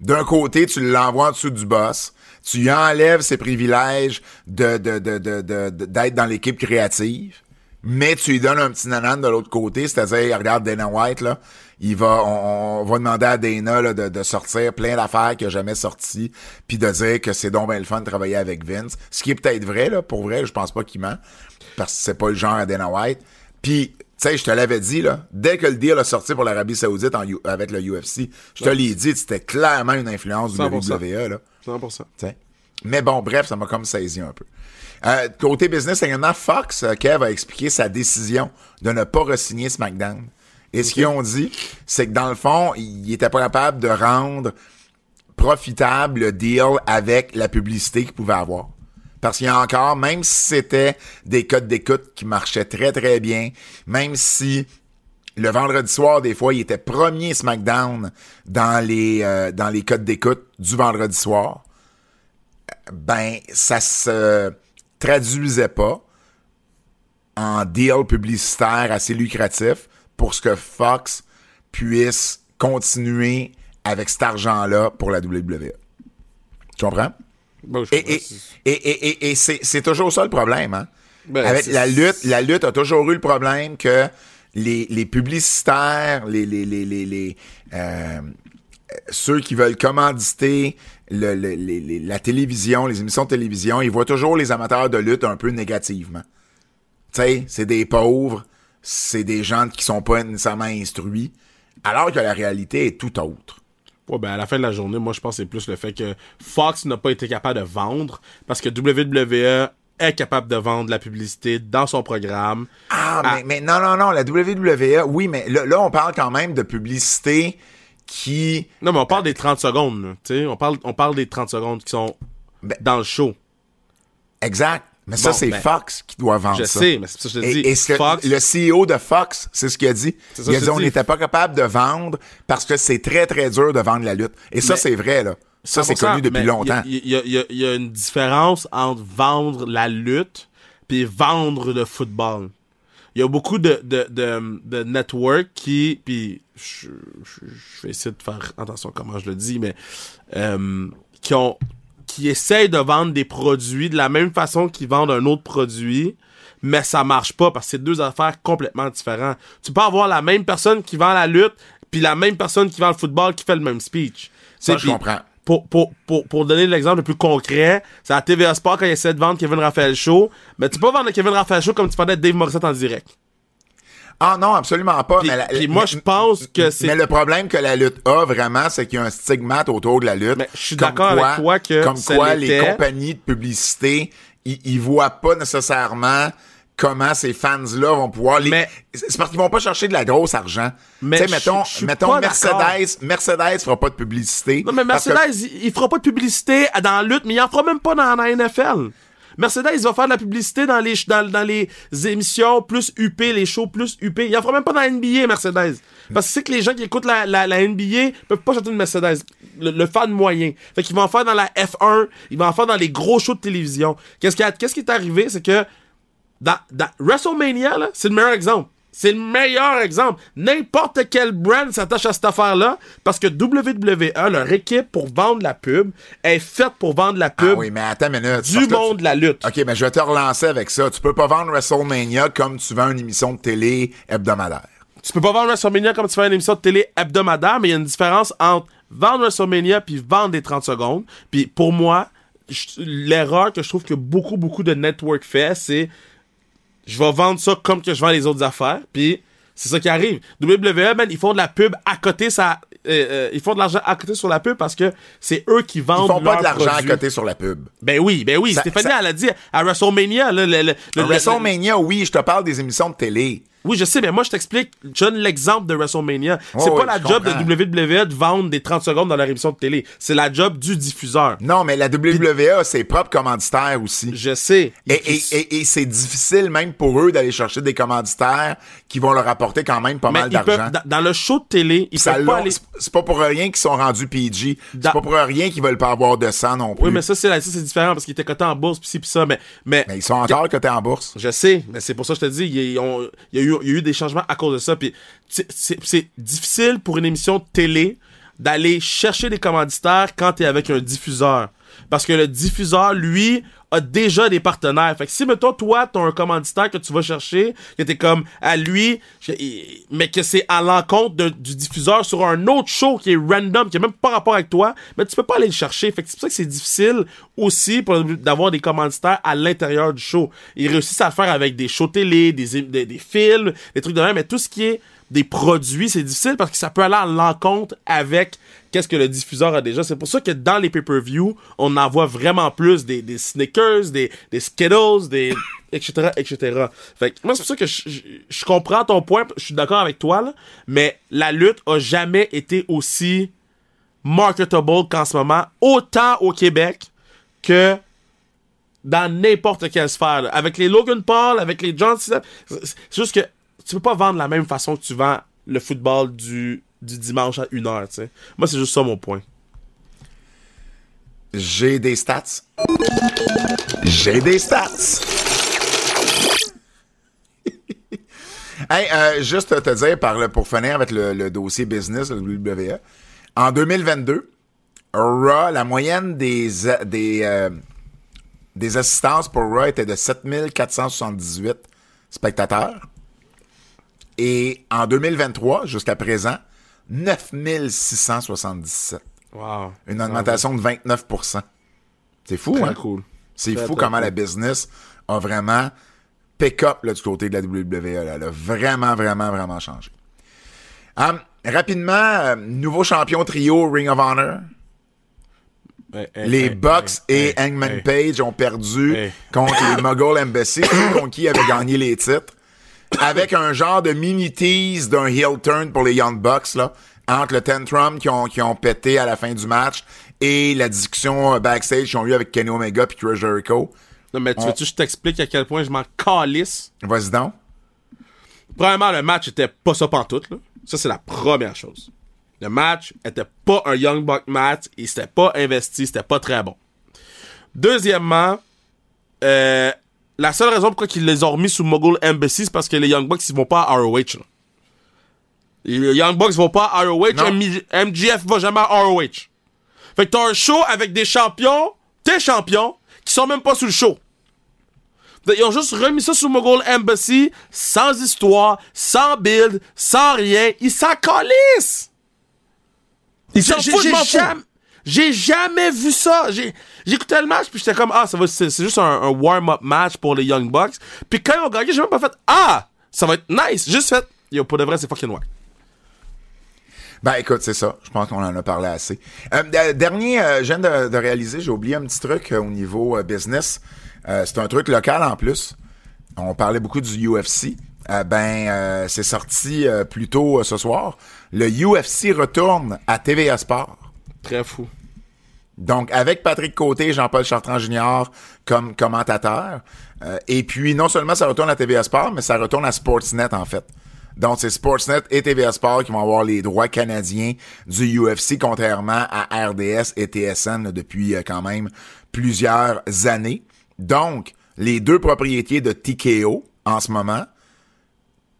D'un côté, tu l'envoies en dessous du boss, tu lui enlèves ses privilèges de, de, de, d'être dans l'équipe créative, mais tu lui donnes un petit nanan de l'autre côté, c'est-à-dire, regarde Dana White, là, il va, on, va demander à Dana là, de, sortir plein d'affaires qu'il a jamais sorties, puis de dire que c'est donc bien le fun de travailler avec Vince. Ce qui est peut-être vrai, là, pour vrai, je pense pas qu'il ment, parce que c'est pas le genre à Dana White. Puis, tu sais, je te l'avais dit, là, dès que le deal a sorti pour l'Arabie Saoudite en U- avec le UFC, je te l'ai dit, c'était clairement une influence du 100%. WWE, là. 100%. T'sais. Mais bon, bref, ça m'a comme saisi un peu. Euh, côté business, également, Fox, euh, Kev a expliqué sa décision de ne pas re-signer SmackDown. Et ce qu'ils ont dit, c'est que dans le fond, ils étaient pas capables de rendre profitable le deal avec la publicité qu'ils pouvaient avoir. Parce qu'il y a encore, même si c'était des codes d'écoute qui marchaient très très bien, même si le vendredi soir, des fois, il était premier SmackDown dans les, euh, dans les codes d'écoute du vendredi soir, ben, ça se traduisait pas en deal publicitaire assez lucratif pour ce que Fox puisse continuer avec cet argent-là pour la WWE. Tu comprends? Et, et, et, c'est, toujours ça le problème, hein? Ben, Avec la lutte, la lutte a toujours eu le problème que les, les publicitaires, les, les, les, euh, ceux qui veulent commanditer le, le- les- les- la télévision, les émissions de télévision, ils voient toujours les amateurs de lutte un peu négativement. Tu sais, c'est des pauvres, c'est des gens qui sont pas nécessairement instruits, alors que la réalité est tout autre. Ouais, ben à la fin de la journée, moi je pense que c'est plus le fait que Fox n'a pas été capable de vendre parce que WWE est capable de vendre la publicité dans son programme. Ah. Mais, mais non, non, non, la WWE, oui, mais là, là, on parle quand même de publicité qui... Non, mais on parle des 30 secondes, tu sais, on parle on parle des 30 secondes qui sont Ben- dans le show. Exact. Mais ça, c'est ben, Fox qui doit vendre Je ça. sais, mais c'est ça que je te Et, dis. et ce que- Fox, le CEO de Fox, c'est ce qu'il a dit. Ça Il a dit on n'était pas capable de vendre parce que c'est très, très dur de vendre la lutte. Et ça, c'est vrai, là. Ça, c'est 100%, connu depuis longtemps. Il y, a- y y une différence entre vendre la lutte puis vendre le football. Il y a beaucoup de, de, de, de networks qui, puis je, je, je vais essayer de faire attention à comment je le dis, mais euh, qui ont qui essayent de vendre des produits de la même façon qu'ils vendent un autre produit, mais ça marche pas parce que c'est deux affaires complètement différentes. Tu peux avoir la même personne qui vend la lutte puis la même personne qui vend le football qui fait le même speech. Ça, je comprends. Pour, pour, pour, pour donner l'exemple le plus concret, c'est à TVA Sport quand il essaie de vendre Kevin Raphaël Show. Mais tu peux vendre Kevin Raphaël Show comme tu de Dave Morissette en direct. Ah non, absolument pas. Puis- mais, la- puis moi, je pense que c'est- Mais le problème que la lutte a vraiment, c'est qu'il y a un stigmate autour de la lutte. Mais je suis d'accord avec toi que Comme ça quoi, les compagnies de publicité, ils, voient pas nécessairement comment ces fans-là vont pouvoir les... Mais- C'est parce qu'ils vont pas chercher de la grosse argent. Mais mettons, je- je mettons. Mercedes, Mercedes fera pas de publicité. Non, mais que- Mercedes, il, il fera pas de publicité dans la lutte, mais il en fera même pas dans la NFL. Mercedes, va faire de la publicité dans les, émissions plus UP, les shows plus UP. Il en fera même pas dans la NBA, Mercedes. Parce que c'est que les gens qui écoutent la, la, la NBA peuvent pas chanter une Mercedes. Le, fan moyen. Fait qu'ils vont en faire dans la F1, ils vont en faire dans les gros shows de télévision. Qu'est-ce qui, qui est arrivé, c'est que dans, dans WrestleMania, c'est le meilleur exemple. C'est le meilleur exemple. N'importe quel brand s'attache à cette affaire-là parce que WWE, leur équipe pour vendre la pub, est faite pour vendre la Ah pub oui, mais attends une minute. du monde de la lutte. OK, mais je vais te relancer avec ça. Tu peux pas vendre WrestleMania comme tu vends une émission de télé hebdomadaire. Tu peux pas vendre WrestleMania comme tu fais une émission de télé hebdomadaire, mais il y a une différence entre vendre WrestleMania puis vendre des 30 secondes. Puis pour moi, l'erreur que je trouve que beaucoup, beaucoup de network fait, c'est je vais vendre ça comme que je vends les autres affaires. Puis c'est ça qui arrive. WWE, man, ils font de la pub à côté, ça, euh, euh, ils font de l'argent à côté sur la pub parce que c'est eux qui vendent Ils font pas de l'argent à côté sur la pub. Ben oui, ben oui. Ça- Stéphanie, ça- elle a dit à WrestleMania, là, le, le- le- le- WrestleMania, oui, je te parle des émissions de télé. Oui, je sais, mais moi, je t'explique, je donne l'exemple de WrestleMania. c'est Ouais, pas la job comprends. de WWE de vendre des 30 secondes dans leur émission de télé. C'est la job du diffuseur. Non, mais la WWE a ses propres commanditaires aussi. Je sais. Et, et, et, et c'est difficile même pour eux d'aller chercher des commanditaires qui vont leur apporter quand même pas mais mal d'argent. dans, le show de télé, ils peuvent pas aller... c'est- C'est pas pour rien qu'ils sont rendus PG. Dans- C'est pas pour rien qu'ils veulent pas avoir de sang non plus. Oui, mais ça, c'est, c'est différent parce qu'ils étaient cotés en bourse, pis ci, pis ça, mais... mais Mais ils sont encore cotés en bourse. Je sais, mais c'est pour ça que je te dis, il y, a- a il y a eu des changements à cause de ça. C'est- difficile pour une émission télé d'aller chercher des commanditaires quand t'es avec un diffuseur. Parce que le diffuseur, lui, a déjà des partenaires. Fait que si, mettons, toi, t'as un commanditaire que tu vas chercher, que t'es comme, à lui, mais que c'est à l'encontre du diffuseur sur un autre show qui est random, qui a même pas rapport avec toi, mais tu peux pas aller le chercher. Fait que c'est pour ça que c'est difficile aussi d'avoir des commanditaires à l'intérieur du show. Ils réussissent à le faire avec des shows télé, des, des, des films, des trucs de même, mais tout ce qui est des produits, c'est difficile parce que ça peut aller à l'encontre avec qu'est-ce que le diffuseur a déjà. C'est pour ça que dans les pay-per-view, on en voit vraiment plus des, des Snickers, des, Skittles, des etc., etc. Fait que moi, c'est pour ça que je, comprends ton point, je suis d'accord avec toi, là, mais la lutte a jamais été aussi marketable qu'en ce moment, autant au Québec que dans n'importe quelle sphère. là. Avec les Logan Paul, avec les John Cena, c'est juste que tu peux pas vendre la même façon que tu vends le football du, du dimanche à 1h, tu sais. Moi, c'est juste ça mon point. J'ai des stats. J'ai des stats. euh, juste te dire, par le- pour finir avec le, le dossier business de WWE, en 2022, Raw, la moyenne des, des, euh, des assistances pour Raw était de 7478 spectateurs. Et en 2023, jusqu'à présent, 9677. Wow. Une augmentation de 29% C'est fou, Très hein? cool. C'est fou comment cool. la business a vraiment pick-up du côté de la WWE. Là. Elle a vraiment, vraiment, vraiment changé. Hum, rapidement, euh, nouveau champion trio Ring of Honor. Hey, hey, Les hey, Bucks et Hangman. Page ont perdu contre les Mogul Embassy, contre qui avait gagné les titres. Avec un genre de mini tease d'un heel turn pour les Young Bucks, là, entre le tantrum qui ont, qui ont pété à la fin du match et la discussion euh, backstage qu'ils ont eu avec Kenny Omega puis Chris Jericho. Non, mais tu On- veux-tu que je t'explique à quel point je m'en calisse? Vas-y donc. Premièrement, le match était pas ça pantoute, là. Ça, c'est la première chose. Le match était pas un Young Buck match, il s'était pas investi, c'était pas très bon. Deuxièmement, euh, la seule raison pourquoi ils les ont remis sous Mogul Embassy, c'est parce que les Young Bucks, ils vont pas à ROH, là. Les Young Bucks vont pas à ROH, MGF va jamais à ROH. Fait que t'as un show avec des champions, tes champions, qui sont même pas sous le show. Ils ont juste remis ça sur Mogul Embassy, sans histoire, sans build, sans rien. Ils s'en! Ils foutent, jamais- J'ai jamais vu ça. Écouté le match, puis j'étais comme, ah, ça va, c'est c'est juste un, un warm-up match pour les Young Bucks. Puis quand ils ont gagné, j'ai même pas fait, ah, ça va être nice. Juste fait, yo, pour de vrai, c'est fucking wack. Ben écoute, c'est ça. Je pense qu'on en a parlé assez. Euh, d- dernier, euh, je viens de, de réaliser, j'ai oublié un petit truc euh, au niveau euh, business. Euh, c'est un truc local en plus. On parlait beaucoup du UFC. Euh, ben, euh, c'est sorti euh, plus tôt euh, ce soir. Le UFC retourne à TVA Sport. Très fou. Donc, avec Patrick Côté et Jean-Paul Chartrand Junior comme commentateur. Euh, et puis, non seulement ça retourne à TVA Sport, mais ça retourne à Sportsnet, en fait. Donc, c'est Sportsnet et TVA Sport qui vont avoir les droits canadiens du UFC, contrairement à RDS et TSN depuis euh, quand même plusieurs années. Donc, les deux propriétés de TKO, en ce moment,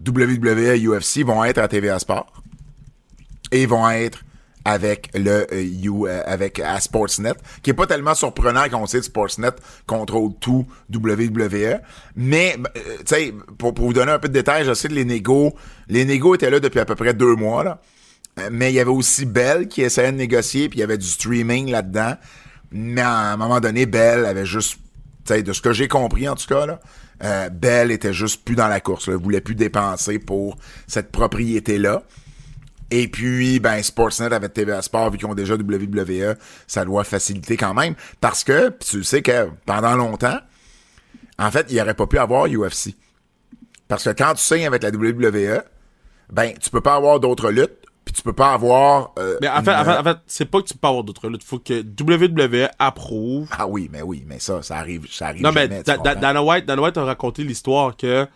WWE et UFC, vont être à TVA Sport et vont être avec le euh, You- euh, avec à Sportsnet, qui est pas tellement surprenant qu'on sait que Sportsnet contrôle tout WWE, mais euh, tu sais pour, pour vous donner un peu de détails, je sais que les négos, les négos étaient là depuis à peu près deux mois là, Euh, mais il y avait aussi Bell qui essayait de négocier, puis il y avait du streaming là-dedans, mais à un moment donné, Bell avait juste, tu de ce que j'ai compris en tout cas là. Euh, Bell était juste plus dans la course, là, voulait plus dépenser pour cette propriété là. Et puis, ben, Sportsnet avec TVA Sport, vu qu'ils ont déjà WWE, ça doit faciliter quand même. Parce que, pis tu sais que pendant longtemps, en fait, il n'y aurait pas pu avoir UFC. Parce que quand tu signes avec la WWE, ben, tu peux pas avoir d'autres luttes, puis tu peux pas avoir... euh, Mais en fait, une- en fait, en fait, c'est pas que tu peux pas avoir d'autres luttes. Faut que WWE approuve. Ah oui, mais oui, mais ça, ça arrive, ça arrive Non, mais jamais, tu Da- Da- comprends? Dana White, Dana White a raconté l'histoire que,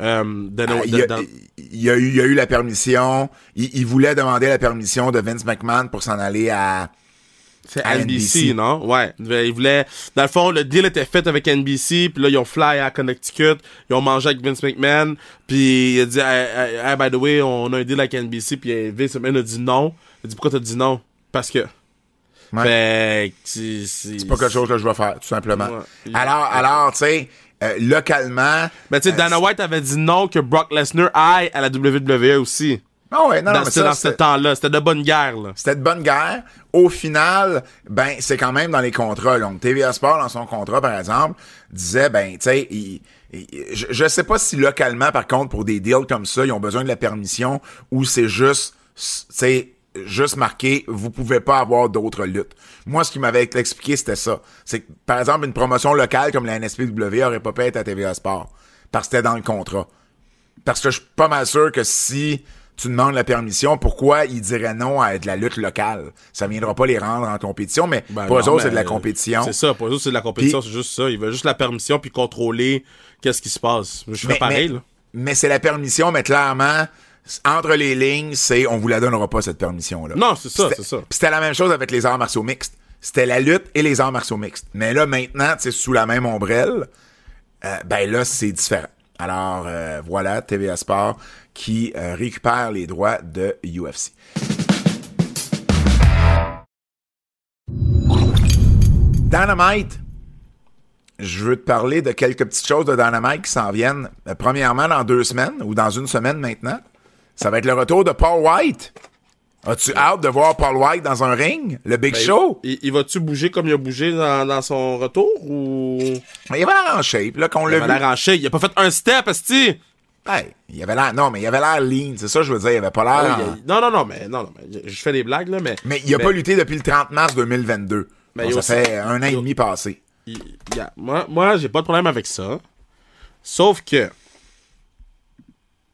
euh, Ah, il, y a, dans- il y a eu, il y a eu la permission. Il, il voulait demander la permission de Vince McMahon pour s'en aller à. C'est NBC, NBC. non? Ouais. Ils voulaient, dans le fond, le deal était fait avec NBC, puis là, ils ont fly à Connecticut, ils ont mangé avec Vince McMahon, puis il a dit, hey, by the way, on a un deal avec NBC, puis Vince McMahon a dit non. Il a dit, pourquoi t'as dit non? Parce que. Ouais. Fait que c'est... C'est pas quelque chose que je vais faire, tout simplement. Ouais. Alors, alors, tu sais, euh, localement. Mais tu sais, euh, Dana White avait dit non que Brock Lesnar aille à la WWE aussi. Ah ouais, non, non, mais C'était ça, dans ce temps-là. C'était de bonne guerre, là. C'était de bonne guerre. Au final, ben, c'est quand même dans les contrats. Donc, TVA Sport, dans son contrat, par exemple, disait, ben, tu sais, il- il- je, je sais pas si localement, par contre, pour des deals comme ça, ils ont besoin de la permission ou c'est juste, tu sais, juste marqué, vous pouvez pas avoir d'autres luttes. Moi, ce qui m'avait expliqué, c'était ça. C'est que, par exemple, une promotion locale comme la NSPW aurait pas pu être à TVA Sport. Parce que c'était dans le contrat. Parce que je suis pas mal sûr que si tu demandes la permission, pourquoi ils diraient non à de la lutte locale? Ça viendra pas les rendre en compétition, mais Ben pour eux autres, c'est de la compétition. C'est ça, pour eux autres, c'est de la compétition, c'est juste ça. Ils veulent juste la permission puis contrôler qu'est-ce qui se passe. Je fais Mais, pareil, mais- là. mais c'est la permission, mais clairement, entre les lignes, c'est on vous la donnera pas, cette permission-là. Non, c'est ça, c'est ça. C'était la même chose avec les arts martiaux mixtes. C'était la lutte et les arts martiaux mixtes. Mais là, maintenant, sais, sous la même ombrelle, euh, ben là, c'est différent. Alors, euh, voilà, TVA Sport qui euh, récupère les droits de UFC. Dynamite, je veux te parler de quelques petites choses de Dynamite qui s'en viennent. Premièrement, dans deux semaines ou dans une semaine maintenant, ça va être le retour de Paul White. As-tu hâte de voir Paul White dans un ring? Le Big Ben, Show? Il, il va-tu bouger comme il a bougé dans, dans son retour ou? Mais il avait l'air en shape, là, qu'on Il l'a avait vu. l'air en shape. Il a pas fait un step, esti! Hey, il avait l'air, non, mais il avait l'air lean, c'est ça que je veux dire, il avait pas l'air... Ah, il Non, non, non, mais non, non, mais je fais des blagues, là, mais. Mais il a pas lutté depuis le 30 mars 2022. Mais Donc, yo, ça fait un an et demi passé. il- il moi, moi j'ai pas de problème avec ça. Sauf que,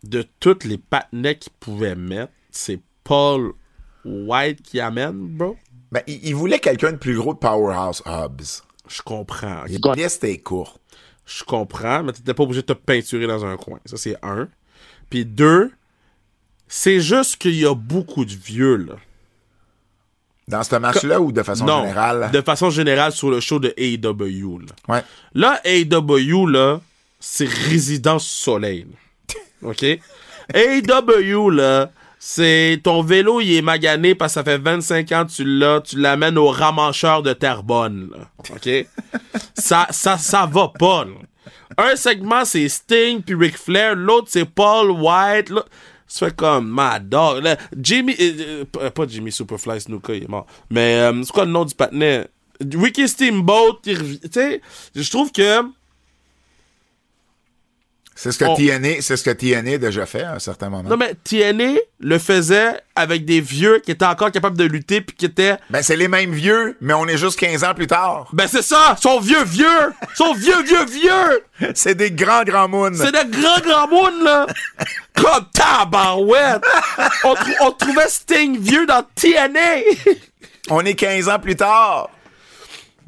de toutes les patinets qu'il pouvait mettre, c'est Paul White qui amène, bro. Ben, il, il voulait quelqu'un de plus gros de Powerhouse Hobbs. Je comprends. Je comprends, mais t'étais pas obligé de te peinturer dans un coin. Ça, c'est un. Puis deux, c'est juste qu'il y a beaucoup de vieux, là. Dans ce match-là ou de façon non, générale? de façon générale sur le show de AEW, là. Ouais. Là, AEW, là, c'est Résidence Soleil. là. OK? AEW, là, c'est ton vélo, il est magané parce que ça fait 25 ans que tu l'as, tu l'amènes au ramancheur de Terrebonne. OK? ça, ça, ça va pas, là. Un segment, c'est Sting puis Ric Flair. L'autre, c'est Paul White. Ça fait comme Mad Dog. Jimmy... euh, euh, pas Jimmy Superfly Snuka, il est mort. Mais euh, c'est quoi le nom du patinet? Ricky Steamboat, tu sais, je trouve que... C'est ce que On- TNA, c'est ce que TNA a déjà fait à un certain moment. Non, mais TNA le faisait avec des vieux qui étaient encore capables de lutter puis qui étaient... Ben, c'est les mêmes vieux, mais on est juste 15 ans plus tard. Ben c'est ça! Sont vieux, vieux! Sont vieux, vieux, vieux! C'est des grands, grands moons. C'est de grands grands monde, là! Comme tabarouette! On, on trouvait Sting vieux dans TNA! On est 15 ans plus tard.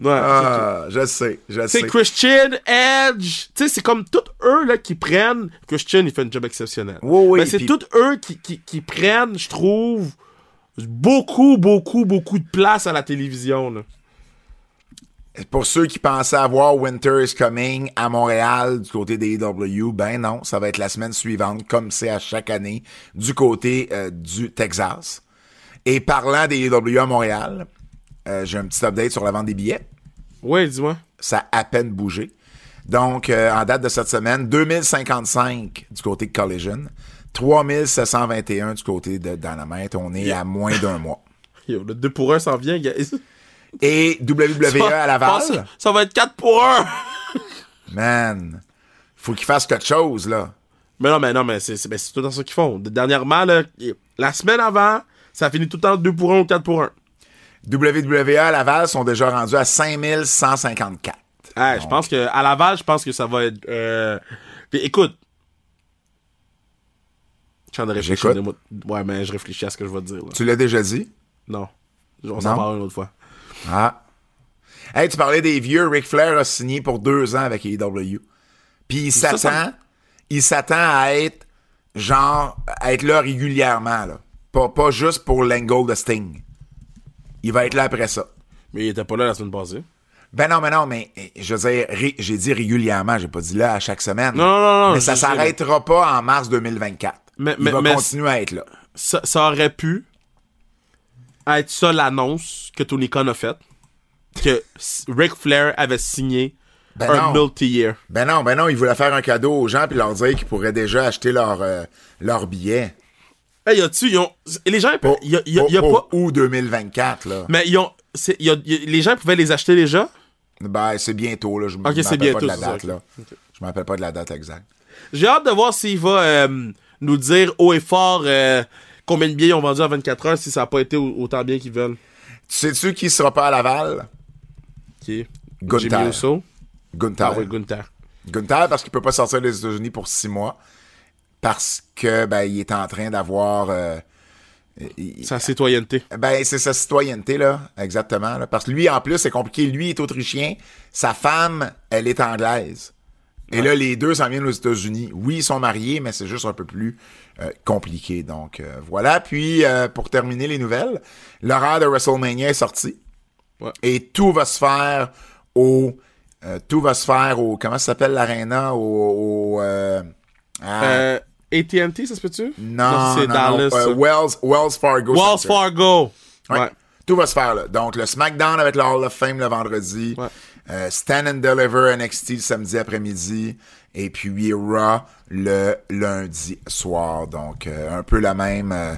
Ouais. Ah, je sais, je C'est sais. Christian, Edge, tu sais, c'est comme tous eux là qui prennent. Christian, il fait un job exceptionnel. Oui, oui, Mais c'est puis- tous eux qui, qui, qui prennent, je trouve, beaucoup, beaucoup, beaucoup de place à la télévision. Là. Pour ceux qui pensaient avoir Winter is Coming à Montréal du côté des AEW, ben non, ça va être la semaine suivante, comme c'est à chaque année, du côté euh, du Texas. Et parlant des AEW à Montréal, euh, j'ai un petit update sur la vente des billets. Ouais, dis-moi. Ça a à peine bougé. Donc, euh, en date de cette semaine, 2055 du côté de Collision, 3721 du côté de Dynamite. On est à moins d'un mois. Yo, le 2 pour 1 s'en vient, guys. Et WWE à Laval, Ça, ça va être 4 pour 1. man, faut qu'il fasse quelque chose, là. Mais non, mais non, mais c'est tout dans ce qu'ils font. Dernièrement, là, la semaine avant, ça finit tout le temps 2 pour 1 ou 4 pour 1. WWE à Laval sont déjà rendus à 5154. Ouais, je pense que à Laval, je pense que ça va être. Euh... Puis, écoute. Je réfléchir. Ouais, mais je réfléchis à ce que je vais te dire. Là. Tu l'as déjà dit? Non. On s'en parle une autre fois. Ah. Hey, tu parlais des vieux. Ric Flair a signé pour deux ans avec AEW. Puis il s'attend, ça- il s'attend à être, genre, à être là régulièrement, là. Pas, pas juste pour l'angle de Sting. Il va être là après ça. Mais il était pas là la semaine passée. Ben non, mais non, mais je veux dire, j'ai dit régulièrement, j'ai pas dit là à chaque semaine. Non, non, non, Mais ça s'arrêtera pas en mars 2024. Mais- il mais- va mais- continuer à être là. Ça, ça aurait pu être ça l'annonce que Tony Khan a faite. Que Ric Flair avait signé Ben un multi-year. Ben non, ben non, il voulait faire un cadeau aux gens puis leur dire qu'ils pourraient déjà acheter leur, euh, leur billet. Hey, y a-tu, ont. Les gens, Pour, y a, y a- pour- y a pour pas. août 2024, là. Mais ils ont. y a- y a- les gens pouvaient les acheter déjà? Ben, c'est bientôt, là. Je me Ok, c'est rappelle bientôt, pas de la ça, date, là. Je me rappelle pas de la date exacte. J'ai hâte de voir s'il va euh, nous dire haut et fort euh, combien de billets ils ont vendu à 24 heures si ça n'a pas été au- autant bien qu'ils veulent. Tu sais-tu qui sera pas à Laval? Qui? Gunther. Jimmy. Gunther. Ah oui, Gunther. Gunther, parce qu'il peut pas sortir des États-Unis pour six mois. Parce que, ben, il est en train d'avoir... euh, Sa citoyenneté. Ben, c'est sa citoyenneté, là, exactement. là. Parce que lui, en plus, c'est compliqué. Lui est autrichien. Sa femme, elle est anglaise. Et là, les deux s'en viennent aux États-Unis. Oui, ils sont mariés, mais c'est juste un peu plus euh, compliqué. Donc, euh, voilà. Puis, euh, pour terminer les nouvelles, l'horaire de WrestleMania est sorti. Ouais. Et tout va se faire au... tout va se faire au... Comment ça s'appelle l'arena? Au... au, à- AT&T, ça se peut-tu? non, c'est non, Dallas. non, euh. Wells, Wells Fargo. Wells Center. Fargo. Ouais. Ouais. Tout va se faire là. Donc, le SmackDown avec le Hall of Fame le vendredi. Ouais. Euh, Stand and Deliver NXT le samedi après-midi. Et puis Raw le lundi soir. Donc, euh, un peu la même, euh,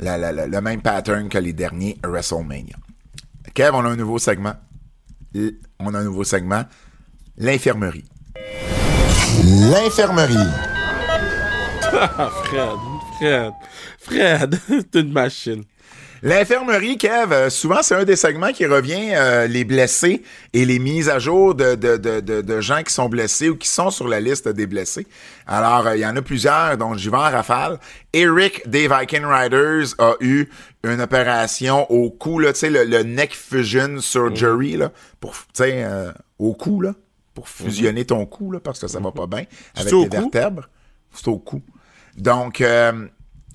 la- la- la- le même pattern que les derniers WrestleMania. Kev, on a un nouveau segment. L- On a un nouveau segment. L'infirmerie. L'infirmerie. Ah, Fred. Fred. Fred. T'es une machine. L'infirmerie, Kev, euh, souvent c'est un des segments qui revient, euh, les blessés et les mises à jour de, de, de, de, de gens qui sont blessés ou qui sont sur la liste des blessés. Alors, euh, il y en a plusieurs, dont j'y vais en rafale. Eric des Viking Riders a eu une opération au cou, là, tu sais, le, le neck fusion surgery, là, pour, tu sais, euh, au cou, là, pour fusionner ton cou, là, parce que ça va pas bien avec cou? vertèbres. C'est au cou. Donc, euh,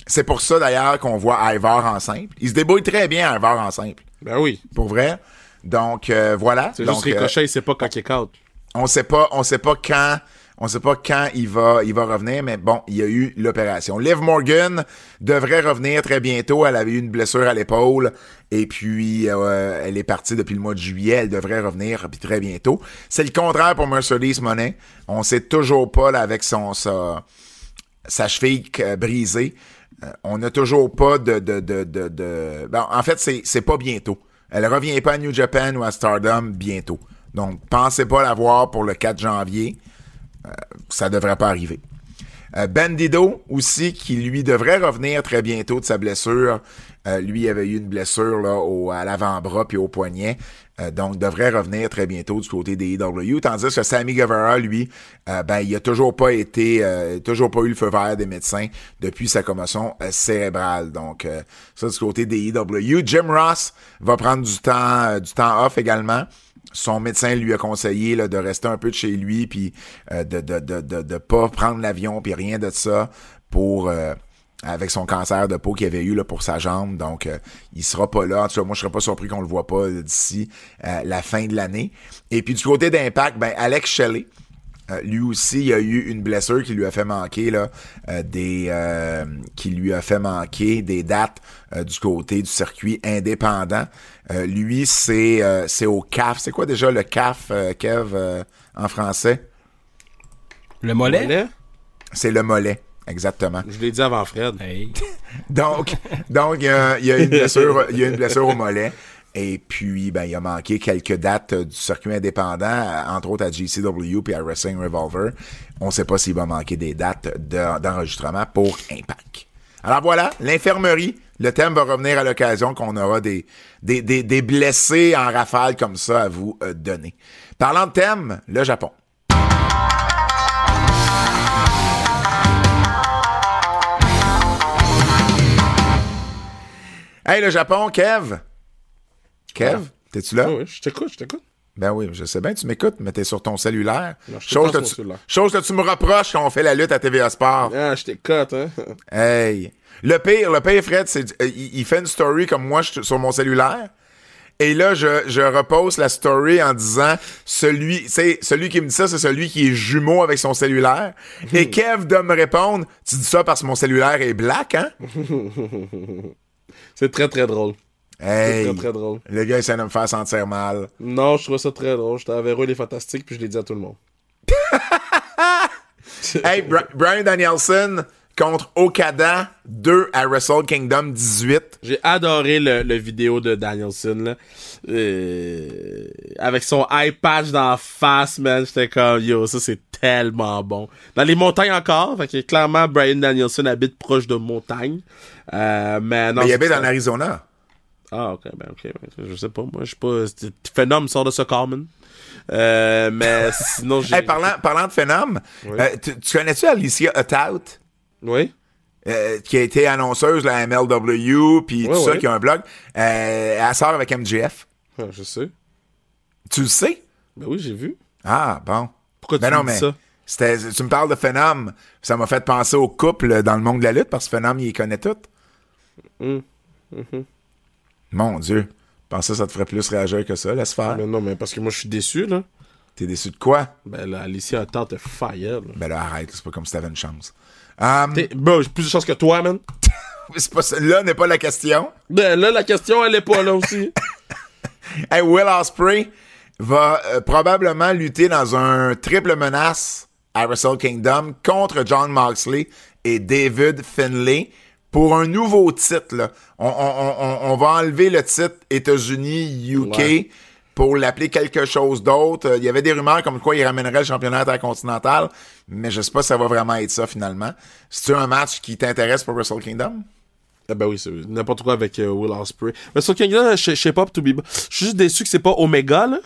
c'est pour ça d'ailleurs qu'on voit Ivar en simple. Il se débrouille très bien, Ivar en simple. Ben oui. Pour vrai. Donc, euh, voilà. C'est juste Ricochet, il sait pas quand il est out. on sait pas, on sait pas quand, On sait pas quand il va, il va revenir, mais bon, il y a eu l'opération. Liv Morgan devrait revenir très bientôt. Elle avait eu une blessure à l'épaule et puis euh, elle est partie depuis le mois de juillet. Elle devrait revenir très bientôt. C'est le contraire pour Mercedes Monet. On sait toujours pas là, avec son sa, sa cheville euh, brisée. Euh, on n'a toujours pas de... de, de, de. Ben, en fait, c'est, c'est pas bientôt. Elle revient pas à New Japan ou à Stardom bientôt. Donc, pensez pas la voir pour le 4 janvier. Euh, ça devrait pas arriver. Euh, Bandido aussi, qui lui devrait revenir très bientôt de sa blessure. Euh, lui avait eu une blessure au, à l'avant-bras puis au poignet. Euh, donc devrait revenir très bientôt du côté des EW. Tandis que Sammy Guevara, lui, euh, ben il a toujours pas été, euh, toujours pas eu le feu vert des médecins depuis sa commotion cérébrale. Donc ça du côté des EW. Jim Ross va prendre du temps, du temps off également son médecin lui a conseillé là, de rester un peu de chez lui puis de, de, de, de, de pas prendre l'avion puis rien de ça pour avec son cancer de peau qu'il avait eu là, pour sa jambe. Donc, il sera pas là. En tout moi, je serais pas surpris qu'on le voit pas d'ici la fin de l'année. Et puis, du côté d'Impact, ben, Alex Shelley, euh, lui aussi, il a eu une blessure qui lui a fait manquer là, euh, des euh, qui lui a fait manquer des dates du côté du circuit indépendant. lui, c'est c'est au CAF. C'est quoi déjà le CAF, Kev, en français? Le mollet? Mollet? C'est le mollet. Exactement. Je l'ai dit avant Fred. Hey. Donc, donc il y a, il y a une blessure, il y a une blessure au mollet. Et puis, ben, il a manqué quelques dates euh, du circuit indépendant, euh, entre autres à GCW puis à Wrestling Revolver. On sait pas s'il va manquer des dates de- d'enregistrement pour Impact. Alors voilà, l'infirmerie. Le thème va revenir à l'occasion qu'on aura des, des, des, des blessés en rafale comme ça à vous euh, donner. Parlant de thème, le Japon. Hey, le Japon, Kev. Kev, t'es-tu là? Oui, je t'écoute, je t'écoute. Ben oui, je sais bien, tu m'écoutes, mais t'es sur ton cellulaire. Non, je chose, que sur tu, cellulaire. chose que tu me reproches quand on fait la lutte à TVA Sport. Ah, je t'écoute, hein. Hey. Le pire, le pire, Fred, c'est euh, il, fait une story comme moi je- sur mon cellulaire. Et là, je, je repose la story en disant celui, c'est celui qui me dit ça, c'est celui qui est jumeau avec son cellulaire. Et Kev doit me répondre, tu dis ça parce que mon cellulaire est black, hein? C'est très, très drôle. C'est Hey. très, très drôle. Le gars essaie de me faire sentir mal. Non, je trouve ça très drôle. J'étais avec eux, les fantastiques, puis je l'ai dit à tout le monde. Hey, Bri- Brian Danielson contre Okada 2 à Wrestle Kingdom 18. J'ai adoré le, le vidéo de Danielson, là. Euh, avec son eye patch dans la face, man. J'étais comme, yo, ça c'est tellement bon. Dans les montagnes encore, fait que clairement, Brian Danielson habite proche de montagnes. Euh, mais non. Mais il habite en Arizona. Ah, ok, ben, ok. ben, Je sais pas, moi, je suis pas. Phénom sort de ce Carmen. Euh, mais sinon, j'ai. Hey, parlant, parlant de phénomène, Oui. euh, tu, tu connais-tu Alicia Atout? Oui? Euh, qui a été annonceuse à MLW, puis tout ça, qui a un blog. Euh, elle sort avec MJF. Ah, je sais. Tu le sais? Ben oui, j'ai vu. Ah, bon. Pourquoi tu Ben me non, dis mais ça? c'était, tu me parles de Phenom. Ça m'a fait penser au couple dans le monde de la lutte, parce que Phenom, il connaît toutes. Hum. Mon Dieu. Je pensais que ça te ferait plus réagir que ça, laisse faire. Mais non, mais parce que moi, je suis déçu, là. T'es déçu de quoi? Ben là, Alicia a tant de fire, là. Ben là, arrête, c'est pas comme si t'avais une chance. Um, j'ai plus de chance que toi, man. pas. Là n'est pas la question. Ben là, la question, elle est pas là aussi. Hey, Will Ospreay va euh, probablement lutter dans un triple menace à Wrestle Kingdom contre John Moxley et David Finlay pour un nouveau titre. là. On, on- on- on va enlever le titre États-Unis, UK Ouais. pour l'appeler quelque chose d'autre. Euh, Il y avait des rumeurs comme quoi il ramènerait le championnat intercontinental, mais je sais pas si ça va vraiment être ça finalement. C'est-tu un match qui t'intéresse pour Wrestle Kingdom? Ah ben oui, c'est n'importe quoi avec euh, Will Ospreay. Mais sur Kingdom, je sais pas, to be... Je suis juste déçu que c'est pas Omega, là.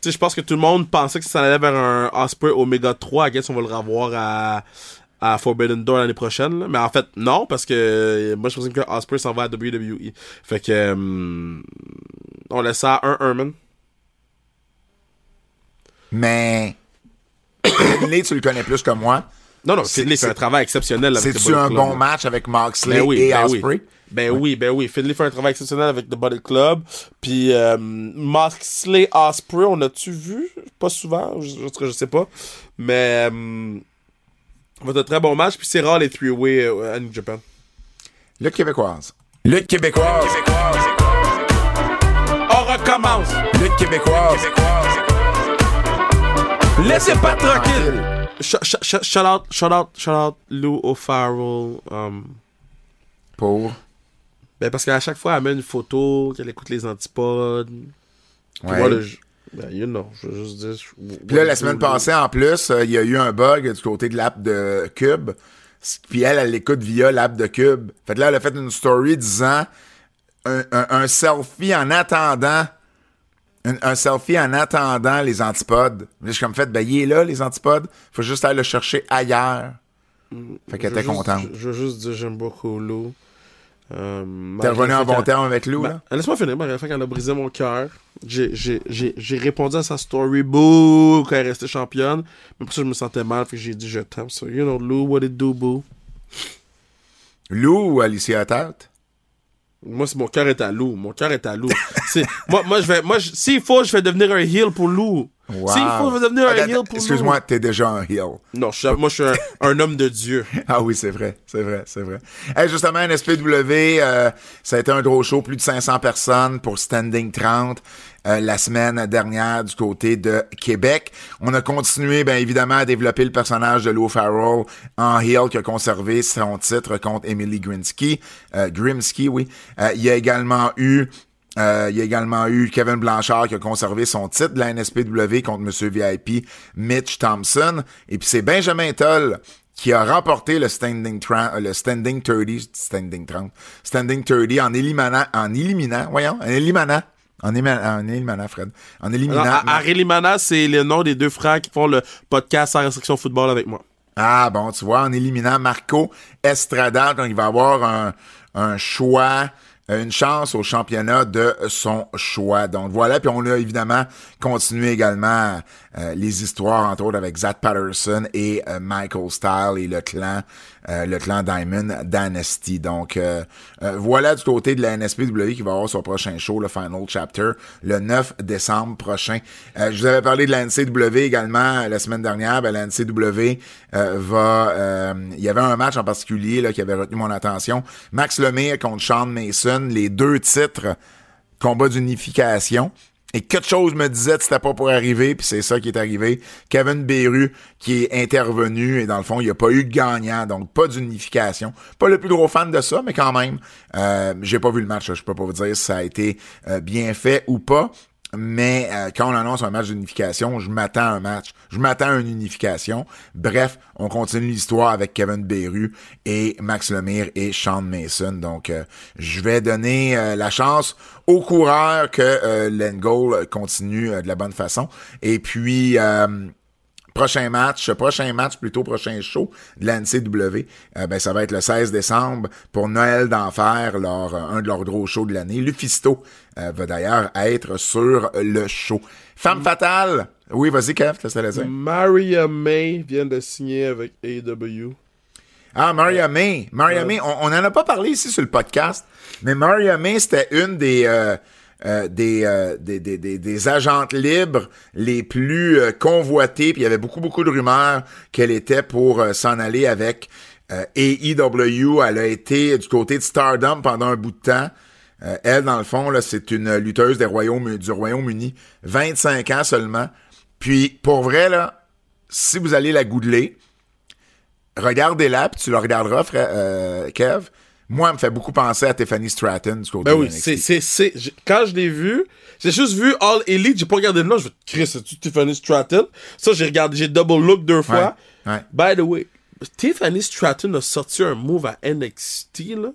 Tu sais, je pense que tout le monde pensait que ça allait vers un Osprey Omega 3. I guess on va le revoir à, à Forbidden Door l'année prochaine. là. Mais en fait, non, parce que euh, moi, je pensais que Osprey s'en va à WWE. Fait que... euh, on laisse ça à 1 man. Mais Finlay, tu le connais plus que moi. Non, non, Finlay fait un travail exceptionnel C'est-tu un bon match avec Moxley Ben oui, et ben Osprey? oui. Ben oui, ben oui. Finlay fait un travail exceptionnel avec The Body Club. Puis euh, Moxley Osprey, on a-tu vu? Pas souvent, je, je, je sais pas. Mais euh, va être un très bon match. Puis c'est rare les three-way euh, à New Japan. Lutte québécoise. Lutte québécoise. On recommence! Lutte québécoise. Laissez pas tranquille! Sh- sh- sh- Shout out, shout out, shout out Lou O'Farrell. Um, Pour? ben parce qu'à chaque fois, elle met une photo, qu'elle écoute les antipodes. Ouais. moi, ben, you know, je veux juste dire. je- Puis là, la semaine passée, en plus, euh, il y a eu un bug du côté de l'app de Cube. Puis elle, elle l'écoute via l'app de Cube. Fait que là, elle a fait une story disant un, un- un selfie en attendant. Un, un selfie en attendant les antipodes. Je suis comme fait, ben, il est là, les antipodes. Faut juste aller le chercher ailleurs. Fait qu'elle était juste- contente. Je, je veux juste dire, j'aime beaucoup Lou. Euh, T'es revenu en bon terme avec Lou, Ben, là? Laisse-moi finir, malgré fait qu'elle a brisé mon cœur. J'ai- répondu à sa story, boo, quand elle est restée championne. Mais pour ça, je me sentais mal, fait que j'ai dit je t'aime. So, you know, Lou, what it do, boo? Lou ou Alicia Tate? Moi, c'est mon cœur est à Lou. Mon cœur est à Lou. Moi, moi, je vais, moi, s'il faut, je vais devenir un heel pour Lou. Wow. S'il faut, devenir un Attends, heel pour. Excuse-moi, t'es déjà un heel. Non, je suis- moi, je suis un, un homme de Dieu. Ah oui, c'est vrai, c'est vrai, c'est vrai. Hey, justement, NSPW, euh, ça a été un gros show, plus de 500 personnes pour Standing 30 euh, la semaine dernière du côté de Québec. On a continué, bien évidemment, à développer le personnage de Lou Farrell en heel qui a conservé son titre contre Emily Grinsky, euh, Grimsky, oui. Euh, il y a également eu euh, il y a également eu Kevin Blanchard qui a conservé son titre de la NSPW contre Monsieur VIP Mitch Thompson. Et puis c'est Benjamin Toll qui a remporté le standing, euh, le standing 30, standing 30, standing 30 en éliminant, en éliminant, voyons, en éliminant, en, en éliminant, Fred, en éliminant. Alors, à- c'est le nom des deux frères qui font le podcast sans restriction football avec moi. Ah bon, tu vois, en éliminant Marco Estrada, donc il va avoir un, un choix, une chance au championnat de son choix. Donc voilà, puis on a évidemment continué également euh, les histoires, entre autres avec Zach Patterson et euh, Michael Style et le clan, euh, le clan Diamond Dynasty. Donc euh, euh, voilà du côté de la NSPW qui va avoir son prochain show, le Final Chapter, le 9 décembre prochain. Euh, je vous avais parlé de la NCW également la semaine dernière. Ben, la NCW va... il y avait un match en particulier là, qui avait retenu mon attention. Max Lemire contre Sean Mason, les deux titres combat d'unification. Et quelque chose me disait que c'était pas pour arriver, puis c'est ça qui est arrivé. Kevin Beru qui est intervenu, et dans le fond, il n'y a pas eu de gagnant, donc pas d'unification. Pas le plus gros fan de ça, mais quand même, euh, j'ai pas vu le match, je peux pas vous dire si ça a été euh, bien fait ou pas. Mais euh, quand on annonce un match d'unification, je m'attends à un match. Je m'attends à une unification. Bref, on continue l'histoire avec Kevin Beru et Max Lemire et Sean Mason. Donc, euh, je vais donner euh, la chance aux coureurs que euh, l'Engol continue euh, de la bonne façon. Et puis, euh, prochain match, prochain match, plutôt prochain show de la NCW, euh, ben, ça va être le 16 décembre pour Noël d'Enfer, leur, euh, un de leurs gros shows de l'année. Lufisto euh, va d'ailleurs être sur le show. Femme fatale, oui, vas-y, Kev, qu'est-ce que? Maria May vient de signer avec AEW. Ah, Maria May. Maria May, on on en a pas parlé ici sur le podcast, mais Maria May, c'était une des, euh, euh, des, agentes libres les plus euh, convoitées, puis il y avait beaucoup, beaucoup de rumeurs qu'elle était pour s'en aller avec AEW. Elle a été du côté de Stardom pendant un bout de temps. Elle, dans le fond, c'est une lutteuse des Royaumes, du Royaume-Uni, 25 ans seulement. Puis, pour vrai, si vous allez la googler, regardez-la, puis tu la regarderas, frère, Kev. Moi, elle me fait beaucoup penser à Tiffany Stratton du côté Ben de oui, c'est, c'est, c'est, quand je l'ai vu, j'ai juste vu All Elite, j'ai pas regardé le nom, je vais Chris, c'est-tu Tiffany Stratton? Ça, j'ai regardé, j'ai double look deux fois. ouais. By the way, Tiffany Stratton a sorti un move à NXT, là,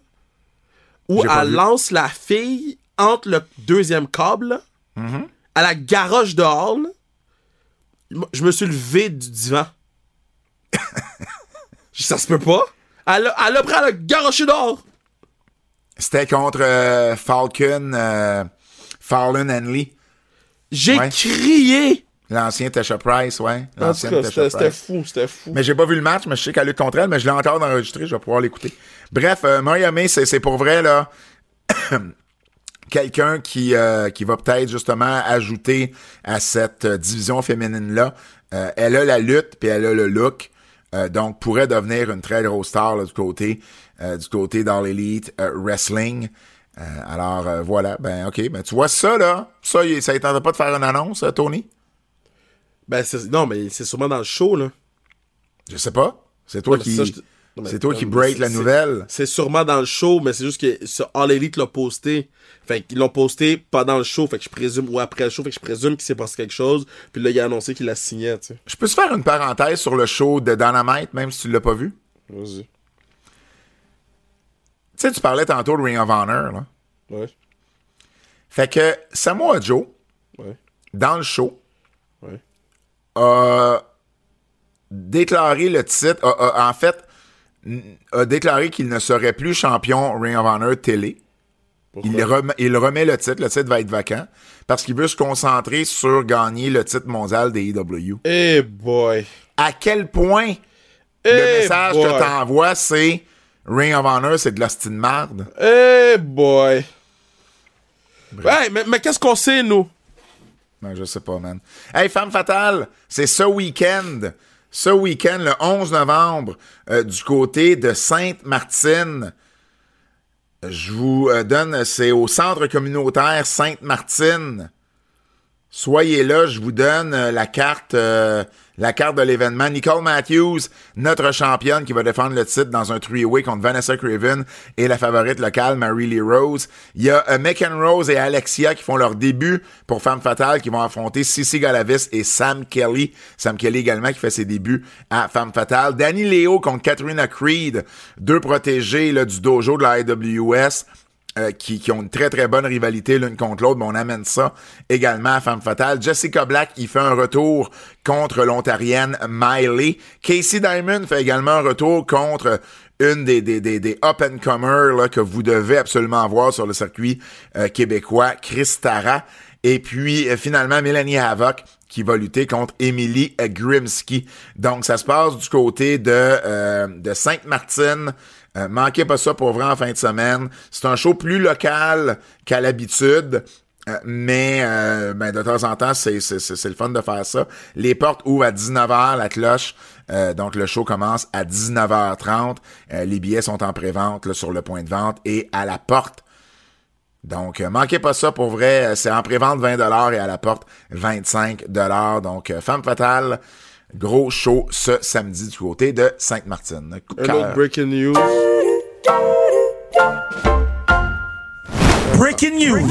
où elle vu. lance la fille entre le deuxième câble, Mm-hmm. à la garoche là. Moi, Je me suis levé du divan. Ça se peut pas? Elle a, elle a pris à la garocher dehors. C'était contre euh, Falcon, euh, Fallon Henley. J'ai Ouais. crié. L'ancien Tasha Price, ouais. En tout L'ancienne cas, Tasha c'était fou, c'était fou. Mais j'ai pas vu le match, mais je sais qu'elle lutte contre elle, mais je l'ai encore enregistré, je vais pouvoir l'écouter. Bref, euh, Maria May, c'est pour vrai, là, quelqu'un qui, euh, qui va peut-être justement ajouter à cette euh, division féminine-là. Euh, elle a la lutte, puis elle a le look, euh, donc pourrait devenir une très grosse star là, du côté euh, du côté dans l'élite euh, wrestling. Alors voilà, ben ok, ben tu vois ça là, ça, il- ça ne pas de faire une annonce, Tony? Ben, non, mais c'est sûrement dans le show, là. Je sais pas. C'est toi qui. ça, C'est toi qui break la nouvelle. C'est sûrement dans le show, mais c'est juste que sur All Elite l'a posté. Fait qu'ils l'ont posté pendant le show, fait que je présume, ou après le show, fait que je présume qu'il s'est passé quelque chose. Puis là, il a annoncé qu'il la signait, tu sais. Je peux te faire une parenthèse sur le show de Dynamite, même si tu l'as pas vu? Vas-y. Tu sais, tu parlais tantôt de Ring of Honor, là. Ouais. Fait que Samoa Joe, Ouais. dans le show, Ouais. a déclaré le titre, a- a- en fait, a déclaré qu'il ne serait plus champion Ring of Honor télé. Il remet, il remet le titre, le titre va être vacant, parce qu'il veut se concentrer sur gagner le titre mondial des EW. Eh boy. À quel point Eh le message boy. que t'envoies, c'est Ring of Honor, c'est de la style marde? Eh boy. Ouais, mais, mais qu'est-ce qu'on sait, nous? Ben, je sais pas, man. Hey, Femme Fatale, c'est ce week-end. Ce week-end, le 11 novembre, euh, du côté de Sainte-Martine. Je vous euh, donne, c'est au centre communautaire Sainte-Martine. Soyez là, je vous donne euh, la carte, euh, la carte de l'événement. Nicole Matthews, notre championne qui va défendre le titre dans un three-way contre Vanessa Craven et la favorite locale Mary Lee Rose. Il y a euh, Megan Rose et Alexia qui font leur début pour Femme Fatale qui vont affronter Sissy Galavis et Sam Kelly. Sam Kelly également qui fait ses débuts à Femme Fatale. Danny Leo contre Katrina Creed, deux protégés là, du dojo de la IWS euh, qui, ont une très très bonne rivalité l'une contre l'autre, mais on amène ça également à Femme Fatale. Jessica Black, il fait un retour contre l'Ontarienne Miley. Casey Diamond fait également un retour contre une des, des, des, des up-and-comers que vous devez absolument voir sur le circuit euh, québécois, Chris Tara. Et puis, euh, finalement, Mélanie Havoc qui va lutter contre Emily Grimsky. Donc, ça se passe du côté de, euh, de Sainte-Martine. Euh, manquez pas ça pour vrai en fin de semaine. C'est un show plus local qu'à l'habitude. euh, mais euh, ben, de temps en temps, c'est, c'est, c'est, c'est le fun de faire ça. Les portes ouvrent à 19h, la cloche. Euh, donc, le show commence à 19h30. Euh, les billets sont en pré-vente sur le point de vente et à la porte. Donc, manquez pas ça pour vrai. C'est en pré-vente 20 et à la porte 25 Donc, Femme Fatale, gros show ce samedi du côté de Sainte-Martine. Un autre breaking news. Breaking news.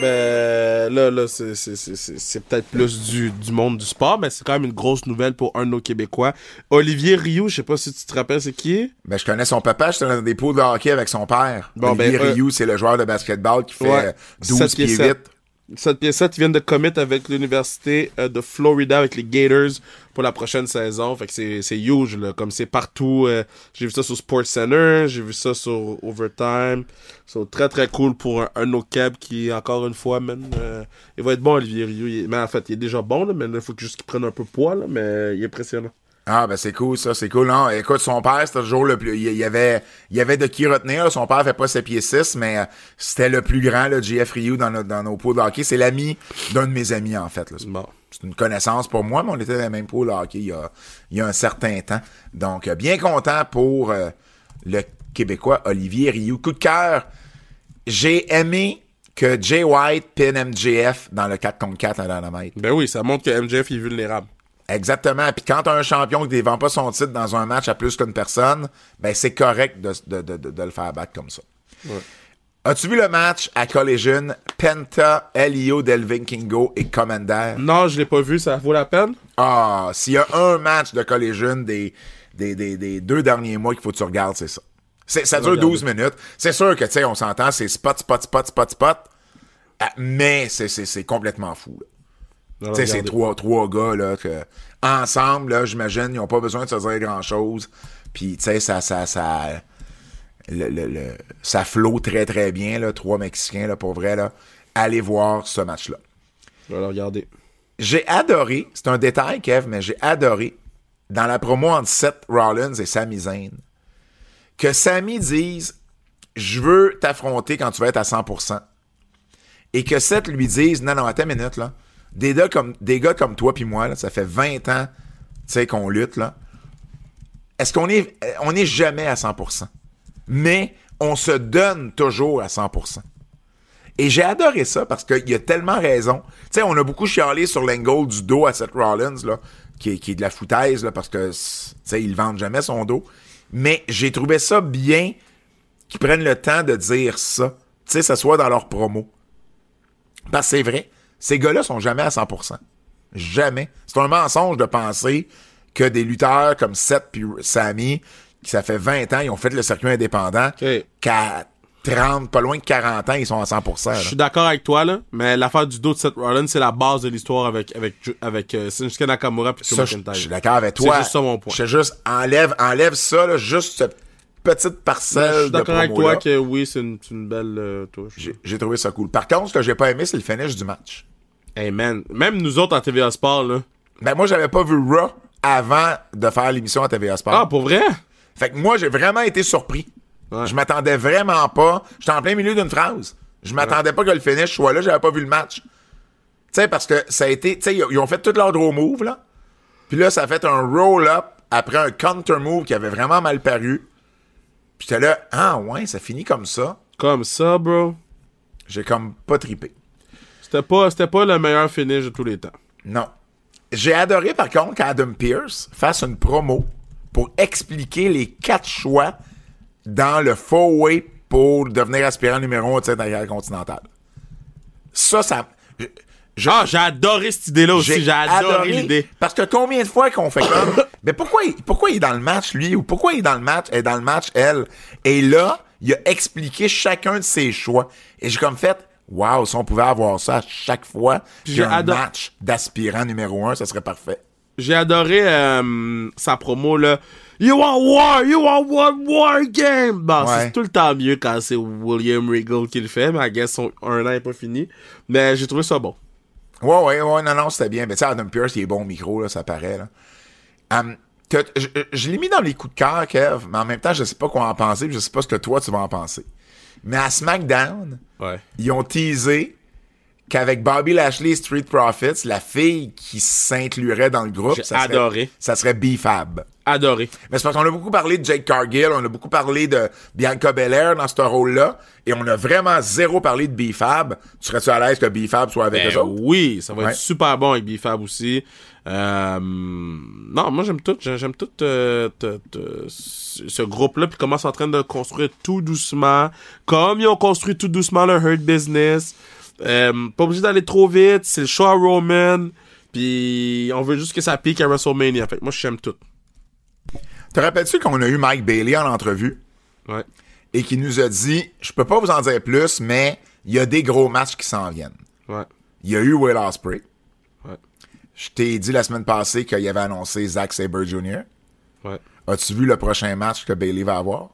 Ben là, là, c'est, c'est, c'est, c'est, c'est peut-être plus du, du monde du sport, mais c'est quand même une grosse nouvelle pour un de nos Québécois. Olivier Rioux, je sais pas si tu te rappelles c'est qui? Ben, je connais son papa, j'étais dans des pots de hockey avec son père. Bon, Olivier ben, euh, Rioux, c'est le joueur de basketball qui fait Ouais, euh, 12 7 pieds pieds 7. 8. Cette pièce-là, ils viennent de commit avec l'université euh, de Florida, avec les Gators, pour la prochaine saison. Fait que c'est, c'est huge, là. Comme c'est partout. euh, j'ai vu ça sur Sports Center, j'ai vu ça sur Overtime. C'est très très cool pour un, un no-cab qui, encore une fois, man, euh, il va être bon, Olivier Rioux. Mais en fait, il est déjà bon, là, mais il faut juste qu'il prenne un peu poids, là, mais il est impressionnant. Ah, ben c'est cool, ça, c'est cool. Non, écoute, son père, c'était toujours le plus... Il y avait, il y avait de qui retenir. là. Son père fait pas ses pieds 6, mais euh, c'était le plus grand, le JF Ryu, dans, notre- dans nos pots de hockey. C'est l'ami d'un de mes amis, en fait. là. C'est Bon. c'est une connaissance pour moi, mais on était dans les mêmes pots de hockey il y a, il y a un certain temps. Donc, euh, bien content pour euh, le Québécois Olivier Rioux. Coup de cœur, j'ai aimé que Jay White pin MJF dans le 4 contre 4 à Dynamite. Ben oui, ça montre que MJF est vulnérable. Exactement. Puis quand t'as un champion qui défend pas son titre dans un match à plus qu'une personne, ben c'est correct de, de, de, de- de le faire battre comme ça. As-tu vu le match à Collision? Penta, Elio, Delvin Kingo et Commander? Non, je l'ai pas vu, ça vaut la peine? Ah, s'il y a un match de Collision des, des, des, des deux derniers mois qu'il faut que tu regardes, c'est ça. Ça dure regarder. 12 minutes. C'est sûr que, tu sais, on s'entend, c'est spot, spot, spot, spot, spot. Ah, mais c'est- c'est c'est complètement fou. là. Tu sais, c'est trois, trois gars, là, que, ensemble, là, j'imagine, ils n'ont pas besoin de se dire grand-chose. Puis, tu sais, ça, ça, ça, le, le, le- ça flot très, très bien, là, trois Mexicains, là, pour vrai, là. Allez voir ce match-là. Je vais le regarder. j'ai adoré, c'est un détail, Kev, mais j'ai adoré, dans la promo entre Seth Rollins et Sami Zayn, que Sami dise Je veux t'affronter quand tu vas être à 100%. Et que Seth lui dise Non, non, attends une minute, là. Des gars comme, toi puis moi, ça fait 20 ans qu'on lutte, là. Est-ce qu'on est. On n'est jamais à 100%. Mais on se donne toujours à 100%. Et j'ai adoré ça parce qu'il a tellement raison. Tu sais, on a beaucoup chialé sur l'angle du dos à Seth Rollins, là, qui est, qui est de la foutaise, parce que, tu sais, vendent jamais son dos. Mais j'ai trouvé ça bien qu'ils prennent le temps de dire ça. Tu sais, ça soit dans leur promo. Parce que c'est vrai, ces gars-là sont jamais à 100%. Jamais. C'est un mensonge de penser que des lutteurs comme Seth puis Sammy, qui ça fait 20 ans, ils ont fait le circuit indépendant, qu'à 30, pas loin de 40 ans, ils sont à 100%. là. Je suis d'accord avec toi, là, mais l'affaire du dos de Seth Rollins, c'est la base de l'histoire avec, avec, avec euh, Shinsuke Nakamura puis Ça, je McIntyre. je suis d'accord avec toi. C'est juste ça mon point. Je te juste enlève, enlève ça, là, juste cette petite Mais parcelle Je suis d'accord avec toi que oui, c'est une, belle euh, touche. J'ai j'ai trouvé ça cool. Par contre, ce que j'ai pas aimé, c'est le finish du match. Hey man, même nous autres en TVA Sport, là. Ben, moi, j'avais pas vu Raw avant de faire l'émission à TVA Sport. Ah, pour vrai? Fait que moi, j'ai vraiment été surpris. Ouais. Je m'attendais vraiment pas. J'étais en plein milieu d'une phrase. Je m'attendais pas que le finish soit là. J'avais pas vu le match. Tu sais, parce que ça a été. Tu sais, ils ont- fait tout leur draw move, là. Puis là, ça a fait un roll-up après un counter move qui avait vraiment mal paru. Puis j'étais là, ah ouais, ça finit comme ça. Comme ça, bro. J'ai comme pas tripé. C'était pas, c'était pas le meilleur finish de tous les temps. Non. J'ai adoré, par contre, qu'Adam Pierce fasse une promo pour expliquer les quatre choix dans le four-way pour devenir aspirant numéro 1 au titre intercontinental. Ça, ça... je- je- Ah, j'ai adoré cette idée-là aussi. J'ai adoré, l'idée. Parce que combien de fois qu'on fait comme... mais pourquoi il, pourquoi il est dans le match, lui? Ou pourquoi il est dans le match, elle est dans le match, elle? Et là, il a expliqué chacun de ses choix. Et j'ai comme fait... Wow, si on pouvait avoir ça à chaque fois qu'il y a J'ai un match d'aspirant numéro 1, ça serait parfait. J'ai adoré euh, sa promo, là. You want war, you want one war game. Bon, Ouais. c'est tout le temps mieux quand c'est William Regal qui le fait, mais I guess son un an est pas fini. Mais j'ai trouvé ça bon. Ouais, ouais, ouais, non, non, c'était bien. Mais tu sais, Adam Pierce, il est bon au micro, là, ça paraît, là. Hum, je je l'ai mis dans les coups de cœur, Kev, mais en même temps, je sais pas quoi en penser, puis je sais pas ce que toi, tu vas en penser. Mais à SmackDown, Ouais. ils ont teasé qu'avec Bobby Lashley et Street Profits, la fille qui s'inclurait dans le groupe, ça serait, ça serait B-Fab. Adoré. Mais c'est parce qu'on a beaucoup parlé de Jake Cargill, on a beaucoup parlé de Bianca Belair dans ce rôle-là, et on a vraiment zéro parlé de B-Fab. Tu serais-tu à l'aise que B-Fab soit avec Ben eux autres? oui, ça va Ouais. être super bon avec B-Fab aussi. Euh, non, moi j'aime tout, j'aime tout euh, te- te- ce groupe-là, puis comment c'est en train de construire tout doucement, comme ils ont construit tout doucement leur Hurt Business. Euh, pas obligé d'aller trop vite, c'est le show à Roman, puis on veut juste que ça pique à WrestleMania. Fait que moi j'aime tout. Te rappelles-tu qu'on a eu Mike Bailey en entrevue? Ouais. et qui nous a dit Je peux pas vous en dire plus, mais il y a des gros matchs qui s'en viennent. Ouais. Il y a eu Will Ospreay. Ouais. Je t'ai dit la semaine passée qu'il avait annoncé Zack Sabre Jr. Ouais. As-tu vu le prochain match que Bailey va avoir?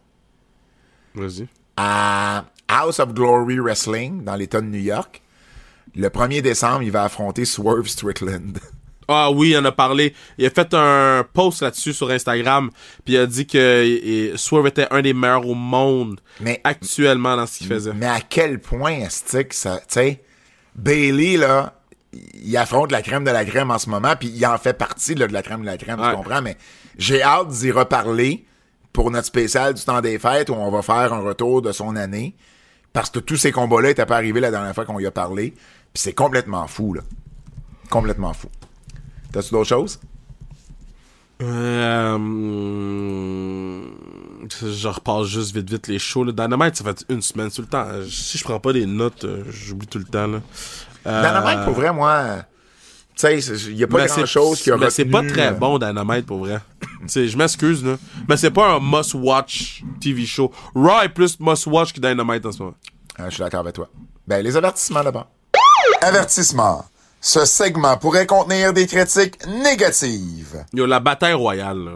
Vas-y. À House of Glory Wrestling, dans l'État de New York. Le 1er décembre, il va affronter Swerve Strickland. Ah oui, il en a parlé. Il a fait un post là-dessus sur Instagram, puis il a dit que et, Swerve était un des meilleurs au monde Mais- actuellement dans ce qu'il faisait. Mais à quel point, Stick, ça, tu sais, Bailey, là, il affronte la crème de la crème en ce moment, puis il en fait partie là, de la crème de la crème, Ouais. tu comprends? Mais j'ai hâte d'y reparler pour notre spécial du temps des fêtes où on va faire un retour de son année, parce que tous ces combats-là n'étaient pas arrivés la dernière fois qu'on y a parlé, puis c'est complètement fou, là. Complètement fou. T'as-tu d'autres choses? Euh, hum, je repasse juste vite vite les shows. Là. Dynamite, ça fait une semaine tout le temps. Si je prends pas des notes, euh, j'oublie tout le temps. Là. Euh, Dynamite, pour vrai, moi, tu sais, il n'y a pas grand-chose qui a Mais c'est pas très euh, bon, Dynamite, pour vrai. T'sais, je m'excuse, là. Mais c'est pas un must-watch TV show. Raw est plus must-watch que Dynamite en ce moment. Ah, je suis d'accord avec toi. Ben, les avertissements d'abord. Avertissement. Ce segment pourrait contenir des critiques négatives. Yo, la bataille royale, là.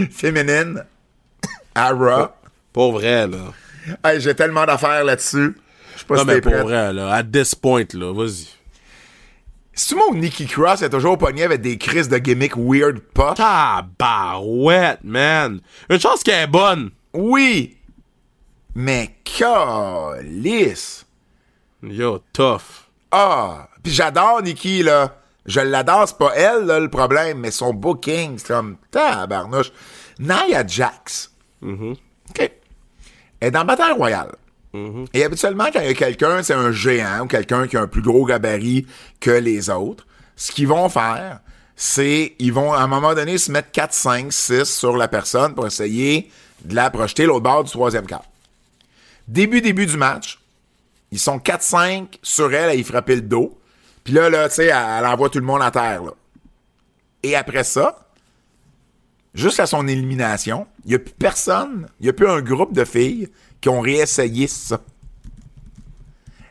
Féminine. À Raw. Pour vrai, là. Hey, j'ai tellement d'affaires là-dessus. Je sais pas Non, si mais pour vrai, là, à this point, là, vas-y. Si tu mon Nikki Cross est toujours pogné avec des crises de gimmick weird poche. Tabarouette, man. Une chance qu'elle est bonne. Oui. Mais calice. Yo, tough. Ah. Puis j'adore Nikki, là. Je l'adore, c'est pas elle, là, le problème, mais son booking, c'est comme tabarnouche. Nia Jax. OK. Elle est dans Bataille Royale. Et habituellement, quand il y a quelqu'un, c'est un géant ou quelqu'un qui a un plus gros gabarit que les autres, ce qu'ils vont faire, c'est ils vont à un moment donné se mettre 4, 5, 6 sur la personne pour essayer de la projeter l'autre bord du troisième quart. Début, début du match, ils sont 4-5 sur elle à y frapper le dos. Puis là, là, tu sais, elle, elle envoie tout le monde à terre, là. Et après ça, jusqu'à son élimination, il n'y a plus personne, il n'y a plus un groupe de filles qui ont réessayé ça.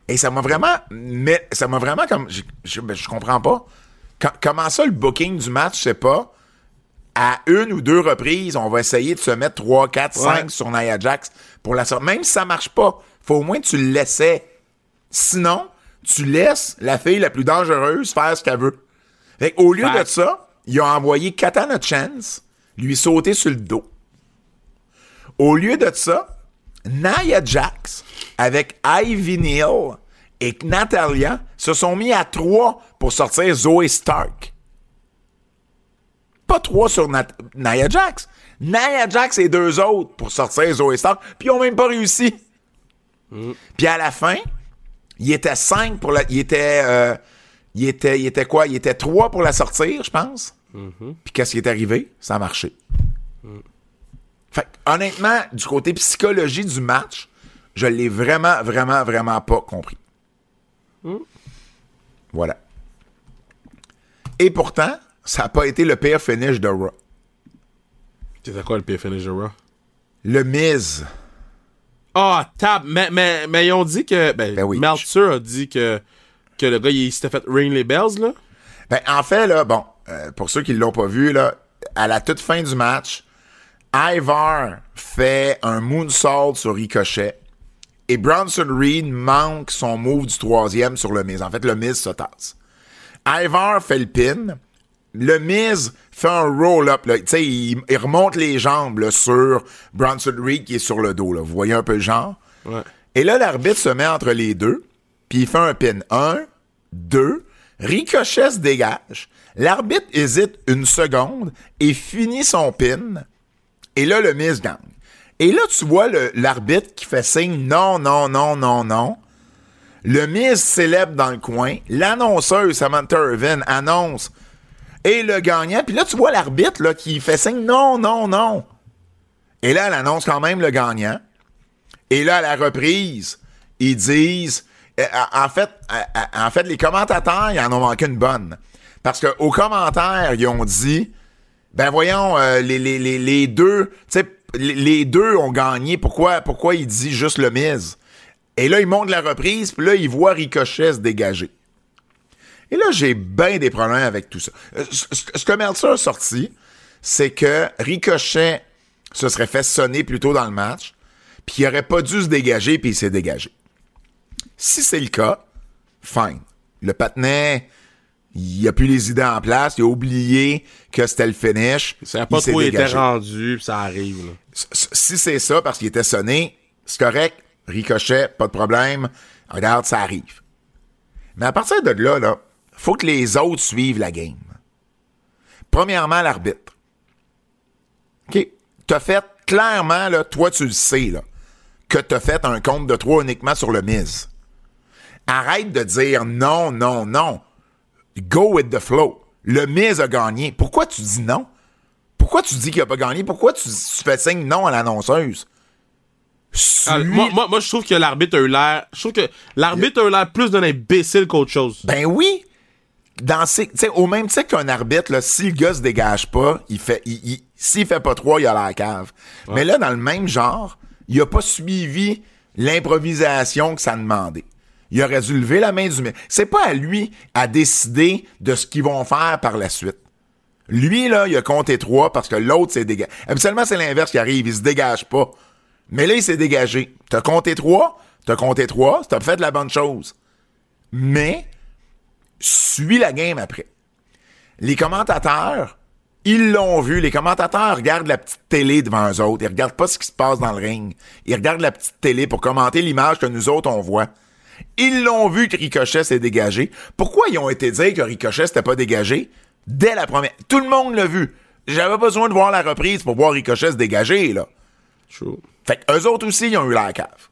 Et ça m'a vraiment, mais ça m'a vraiment comme, je, je, ben, je comprends pas. Co- comment ça, le booking du match, c'est pas, à une ou deux reprises, on va essayer de se mettre 3, 4, 5 Ouais. sur Nia Jax pour la sortir. Même si ça marche pas, faut au moins que tu le laissais. Sinon, tu laisses la fille la plus dangereuse faire ce qu'elle veut. Fait au lieu Fact. de ça, ils ont envoyé Katana Chance lui sauter sur le dos. Au lieu de ça, Nia Jax avec Ivy Neal et Natalia se sont mis à trois pour sortir Zoe Stark. Pas trois sur Nat- Nia Jax. Nia Jax et deux autres pour sortir Zoe Stark, puis ils ont même pas réussi. Puis à la fin, il était cinq pour la. Il était. euh, il était. Il était quoi? Il était trois pour la sortir, je pense. Puis qu'est-ce qui est arrivé? Ça a marché. Fait que, honnêtement, du côté psychologie du match, je l'ai vraiment, vraiment, vraiment pas compris. Voilà. Et pourtant, ça n'a pas été le pire finish de Raw. C'était quoi le pire finish de Raw? Le Miz. Ah, tab, mais, mais, mais ils ont dit que. Ben, Ben oui. Meltzer a dit que, que le gars, il s'était fait ring les bells, là. Ben, en fait, là, bon, euh, pour ceux qui l'ont pas vu, là, à la toute fin du match, Ivar fait un moonsault sur Ricochet et Bronson Reed manque son move du troisième sur le Miz. En fait, le Miz se tasse. Ivar fait le pin. Le Miz fait un roll-up. là. Tu sais, il, il remonte les jambes là, sur Bronson Reed qui est sur le dos. Là. Vous voyez un peu le genre? Ouais. Et là, l'arbitre se met entre les deux, puis il fait un pin. Un, deux, Ricochet se dégage. L'arbitre hésite une seconde et finit son pin. Et là, le Miz gagne. Et là, tu vois l'arbitre qui fait signe non, non, non, non, non. Le Miz célèbre dans le coin. L'annonceuse, Samantha Irvin, annonce. Et le gagnant. Puis là, tu vois l'arbitre qui fait signe non, non, non. Et là, elle annonce quand même le gagnant. Et là, à la reprise, ils disent. euh, En fait, euh, en fait, les commentateurs, ils en ont manqué une bonne. Parce qu'aux commentaires, ils ont dit ben voyons, euh, les, les, les, les deux, les, deux ont gagné. Pourquoi, pourquoi il dit juste le Miz? Et là, il monte la reprise, puis là, il voit Ricochet se dégager. Et là, j'ai bien des problèmes avec tout ça. Euh, Ce que Meltzer a sorti, c'est que Ricochet se serait fait sonner plus tôt dans le match, puis il aurait pas dû se dégager, puis il s'est dégagé. Si c'est le cas, fine. Le patinet, il a plus les idées en place, il a oublié que c'était le finish. Ça a il pas trop été dégagé. rendu, ça arrive, là. Si c'est ça, parce qu'il était sonné, c'est correct. Ricochet, pas de problème. Regarde, ça arrive. Mais à partir de là, là, faut que les autres suivent la game. Premièrement, l'arbitre. OK? T'as fait clairement, là, toi, tu le sais, là, que t'as fait un compte de trois uniquement sur le mise. Arrête de dire non, non, non. Go with the flow. Le Miz a gagné. Pourquoi tu dis non? Pourquoi tu dis qu'il a pas gagné? Pourquoi tu, tu fais signe non à l'annonceuse? Ah, moi, moi, je trouve que l'arbitre a eu l'air. Je trouve que l'arbitre a eu l'air plus d'un imbécile qu'autre chose. Ben oui! Dans sais, au même titre qu'un arbitre, là, si le gars se dégage pas, il fait, il, il- s'il fait pas trois, il a la cave. Mais là, dans le même genre, il a pas suivi l'improvisation que ça demandait. Il aurait dû lever la main du mec. C'est pas à lui à décider de ce qu'ils vont faire par la suite. Lui, là, il a compté trois parce que l'autre s'est dégagé. Habituellement, c'est l'inverse qui arrive. Il se dégage pas. Mais là, il s'est dégagé. T'as compté trois, T'as compté trois, t'as fait de la bonne chose. Mais, suis la game après. Les commentateurs, ils l'ont vu. Les commentateurs regardent la petite télé devant eux autres. Ils regardent pas ce qui se passe dans le ring. Ils regardent la petite télé pour commenter l'image que nous autres, on voit. Ils l'ont vu que Ricochet s'est dégagé. Pourquoi ils ont été dire que Ricochet s'était pas dégagé? Dès la première. Tout le monde l'a vu. J'avais besoin de voir la reprise pour voir Ricochet se dégager, là. True. Fait que eux autres aussi, ils ont eu la cave.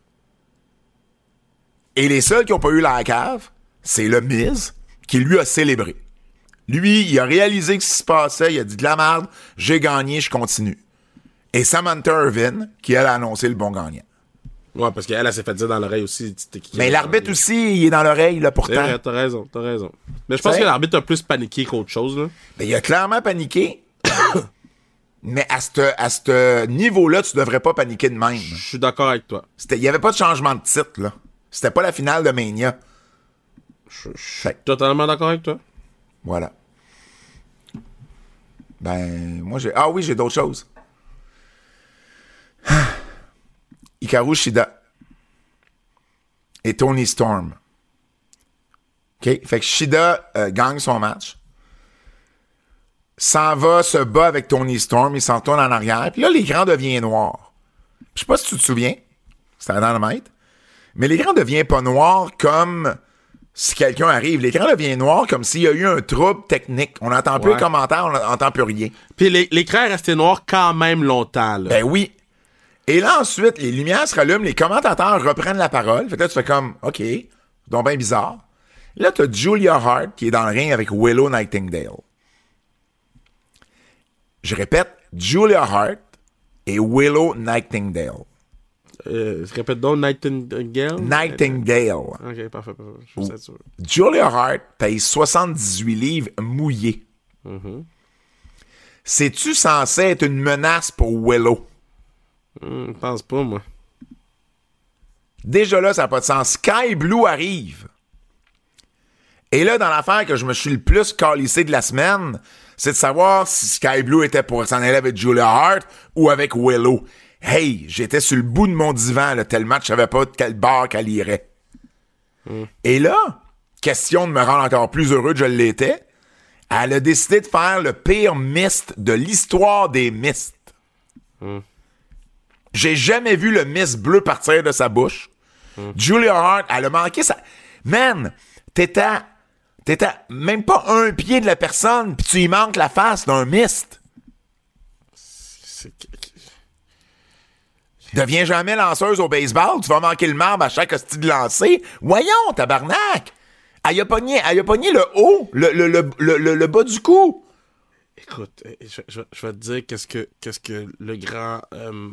Et les seuls qui ont pas eu la cave, c'est le Miz, qui lui a célébré. Lui, il a réalisé ce qui se passait, il a dit de la merde, j'ai gagné, je continue. Et Samantha Irvin, qui elle a annoncé le bon gagnant. Ouais, parce qu'elle, elle s'est fait dire dans l'oreille aussi. Mais l'arbitre aussi, il est dans l'oreille, là, pourtant. t'as raison, t'as raison. Mais je pense que l'arbitre a plus paniqué qu'autre chose, là. Ben, il a clairement paniqué. Mais à ce à niveau-là, tu devrais pas paniquer de même. Je suis d'accord avec toi. Il y avait pas de changement de titre, là. C'était pas la finale de Mania. Je je suis totalement d'accord avec toi. Voilà. Ben, moi, j'ai. Ah oui, j'ai d'autres choses. Hikaru Shida et Tony Storm. OK? Fait que Shida euh, gagne son match. S'en va, se bat avec Tony Storm. Il s'en tourne en arrière. Puis là, l'écran devient noir. Je sais pas si tu te souviens. C'était un Dynamite. Mais l'écran devient pas noir comme si quelqu'un arrive. L'écran devient noir comme s'il y a eu un trouble technique. On n'entend plus Ouais. les commentaires, on n'entend plus rien. Puis l'é- l'écran est resté noir quand même longtemps, là. Ben oui. Et là, ensuite, les lumières se rallument, les commentateurs reprennent la parole. Fait que là, tu fais comme, OK, donc bien bizarre. Là, tu as Julia Hart qui est dans le ring avec Willow Nightingale. Je répète, Julia Hart et Willow Nightingale. Euh, répète donc Nightingale? Nightingale. Ok, parfait, parfait. Je suis sûr. Julia Hart paye 78 livres mouillés. C'est-tu censé être une menace pour Willow? Je pense pas, moi. Déjà là, ça n'a pas de sens. Sky Blue arrive. Et là, dans l'affaire que je me suis le plus calissé de la semaine, c'est de savoir si Sky Blue était pour s'en aller avec Julia Hart ou avec Willow. Hey, j'étais sur le bout de mon divan, là, tellement je savais pas de quel bar qu'elle irait. Et là, question de me rendre encore plus heureux que je l'étais, elle a décidé de faire le pire mist de l'histoire des mists. J'ai jamais vu le mist bleu partir de sa bouche. Julia Hart, elle a manqué sa... Man, t'étais... à- T'étais à même pas un pied de la personne, puis tu y manques la face d'un mist. C'est Deviens jamais lanceuse au baseball, tu vas manquer le marbre à chaque hostie de lancer. Voyons, tabarnak! Elle a pogné, elle a pogné le haut, le, le, le, le, le- le bas du cou. Écoute, euh, je, je- je vais te dire qu'est-ce que, qu'est-ce que le grand. euh,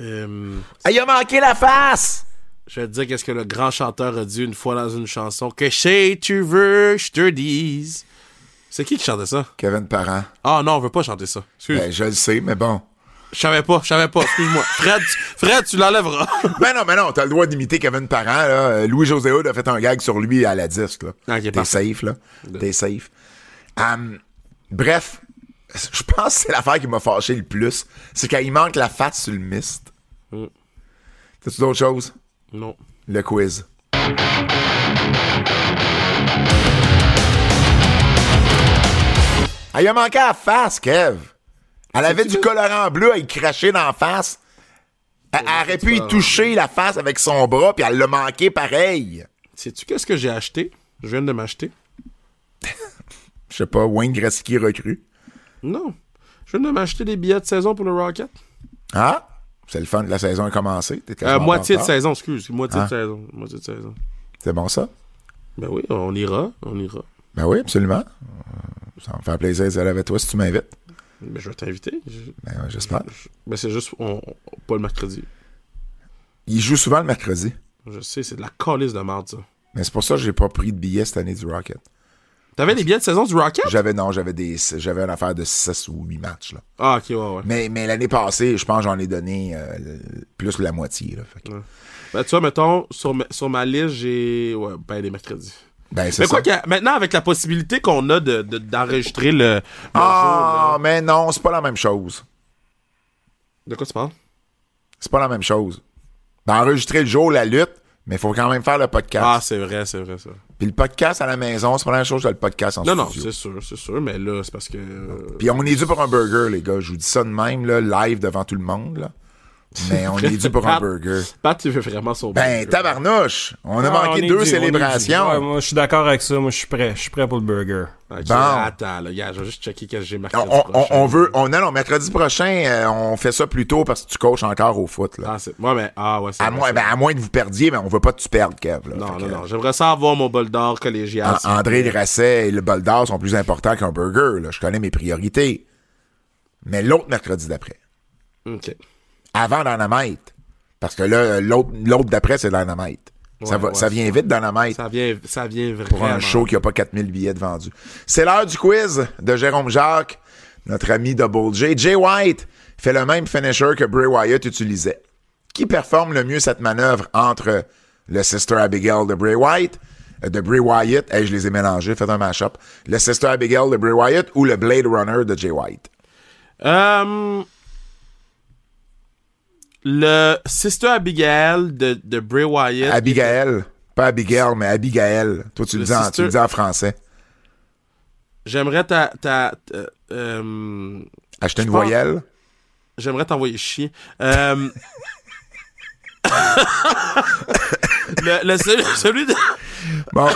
euh, Elle a manqué la face! je vais te dire qu'est-ce que le grand chanteur a dit une fois dans une chanson. Que chez tu veux, je te dise. C'est qui qui chantait ça? Kevin Parent. Ah non, on veut pas chanter ça. Excuse. Ben, je le sais, mais bon. Je savais pas, je savais pas, excuse-moi. Fred, tu- Fred, tu l'enlèveras. Ben non, mais non, t'as le droit d'imiter Kevin Parent, là. Euh, Louis-José Hood a fait un gag sur lui à la disque, là. Ah, T'es safe, là. T'es safe. Bref, je pense que c'est l'affaire qui m'a fâché le plus. C'est qu'il manque la face sur le mist. Mm. T'as-tu d'autres choses? non. Le quiz. Elle a manqué la face, Kev. Elle avait du colorant bleu à y cracher dans la face. Elle, elle aurait pu y toucher la face avec son bras, puis elle l'a manqué pareil. Sais-tu qu'est-ce que j'ai acheté? Je viens de m'acheter. Je sais pas, Wayne Gretzky recrue. Non. Je viens de m'acheter des billets de saison pour le Rocket. Ah? C'est le fun de la saison a commencé. Euh, moitié de saison, excuse. Moitié Ah. de saison. Moitié de saison. C'est bon, ça? Ben oui, on ira. On ira. Ben oui, absolument. Ça va me faire plaisir d'être avec toi si tu m'invites. Ben, je vais t'inviter. Ben, j'espère. je- Ben, c'est juste on- on- pas le mercredi. Il joue souvent le mercredi. Je sais, c'est de la calice de merde, ça. Mais c'est pour ça que j'ai pas pris de billets cette année du Rocket. T'avais des billets de saison du Rocket? J'avais, non, j'avais des, j'avais une affaire de 6 ou 8 matchs, là. Ah, ok, ouais, ouais. Mais, mais l'année passée, je pense que j'en ai donné euh, plus que la moitié, là. Fait que- Ben, tu vois, mettons, sur ma, sur ma liste, j'ai. Ouais, ben, des mercredis. Ben, c'est Mais ça. quoi que, maintenant, avec la possibilité qu'on a de, de- d'enregistrer le. le Ah, jour, mais non, c'est pas la même chose. De quoi tu parles? C'est pas la même chose. Ben, enregistrer le jour, la lutte, mais il faut quand même faire le podcast. Ah, c'est vrai, c'est vrai, ça. Puis le podcast à la maison, c'est pas la même chose que le podcast en Non, non, studio. c'est sûr, c'est sûr, mais là, c'est parce que... euh, Puis on est dû pour un burger, les gars. Je vous dis ça de même, là, live devant tout le monde, là. Mais on est dû pour un burger. Pat, tu veux vraiment son Ben, burger. tabarnouche! On a Ah, manqué on est deux dû, on est dû. célébrations. Ouais, moi, je suis d'accord avec ça. Moi, je suis prêt. Je suis prêt pour le burger. Ok, Bon. attends, là, gars, je vais juste checker qu'est-ce que j'ai marqué. On, on- on veut, on, non, non, mercredi prochain, euh, on fait ça plus tôt parce que tu coaches encore au foot, là. Ah, c'est... Mais... Ah, ouais, c'est à, vrai, moins, ben, à moins que vous perdiez, mais on veut pas que tu perdes, Kev. Là. Non, Fait non, que, non. J'aimerais ça avoir mon bol d'or collégial. An- André. Grasset et le bol d'or sont plus importants qu'un burger. Là. Je connais mes priorités. Mais l'autre mercredi d'après. OK. Avant Dynamite. Parce que là, l'autre, d'après, c'est Dynamite. ça, Ouais, va, ouais, ça vient vite, Dynamite, Ça vient, ça vient vraiment. pour un show qui a pas 4000 billets de vendus. C'est l'heure du quiz de Jérôme Jacques, notre ami Double J. Jay White fait le même finisher que Bray Wyatt utilisait. Qui performe le mieux cette manœuvre entre le Sister Abigail de Bray Wyatt, euh, de Bray Wyatt, hey, je les ai mélangés, faites un mash-up, le Sister Abigail de Bray Wyatt ou le Blade Runner de Jay White? Euh, le Sister Abigail de, de Bray Wyatt. Abigail, pas Abigail, mais Abigail. Toi, tu le, Le dis, en, Sister- tu le dis en français. J'aimerais ta, ta, ta- euh, Acheter une pense- voyelle? j'aimerais t'envoyer chier. Euh, le, le- celui, de, Bon, je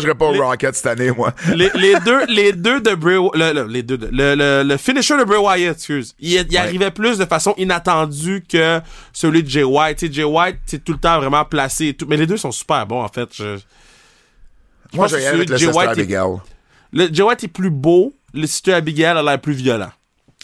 serais pas- au Rocket cette année, moi. les, les deux, les deux de Bray, le, le- les deux, de- le, le, le finisher de Bray Wyatt, excuse. Il, il arrivait plus de façon inattendue que celui de Jay White. Jay White, c'est tout le temps vraiment placé et tout. Mais les deux sont super bons, en fait. Je, Moi, je aller avec le Jay White est- le Jay White est plus beau. Le Sister Abigail a l'air plus violent.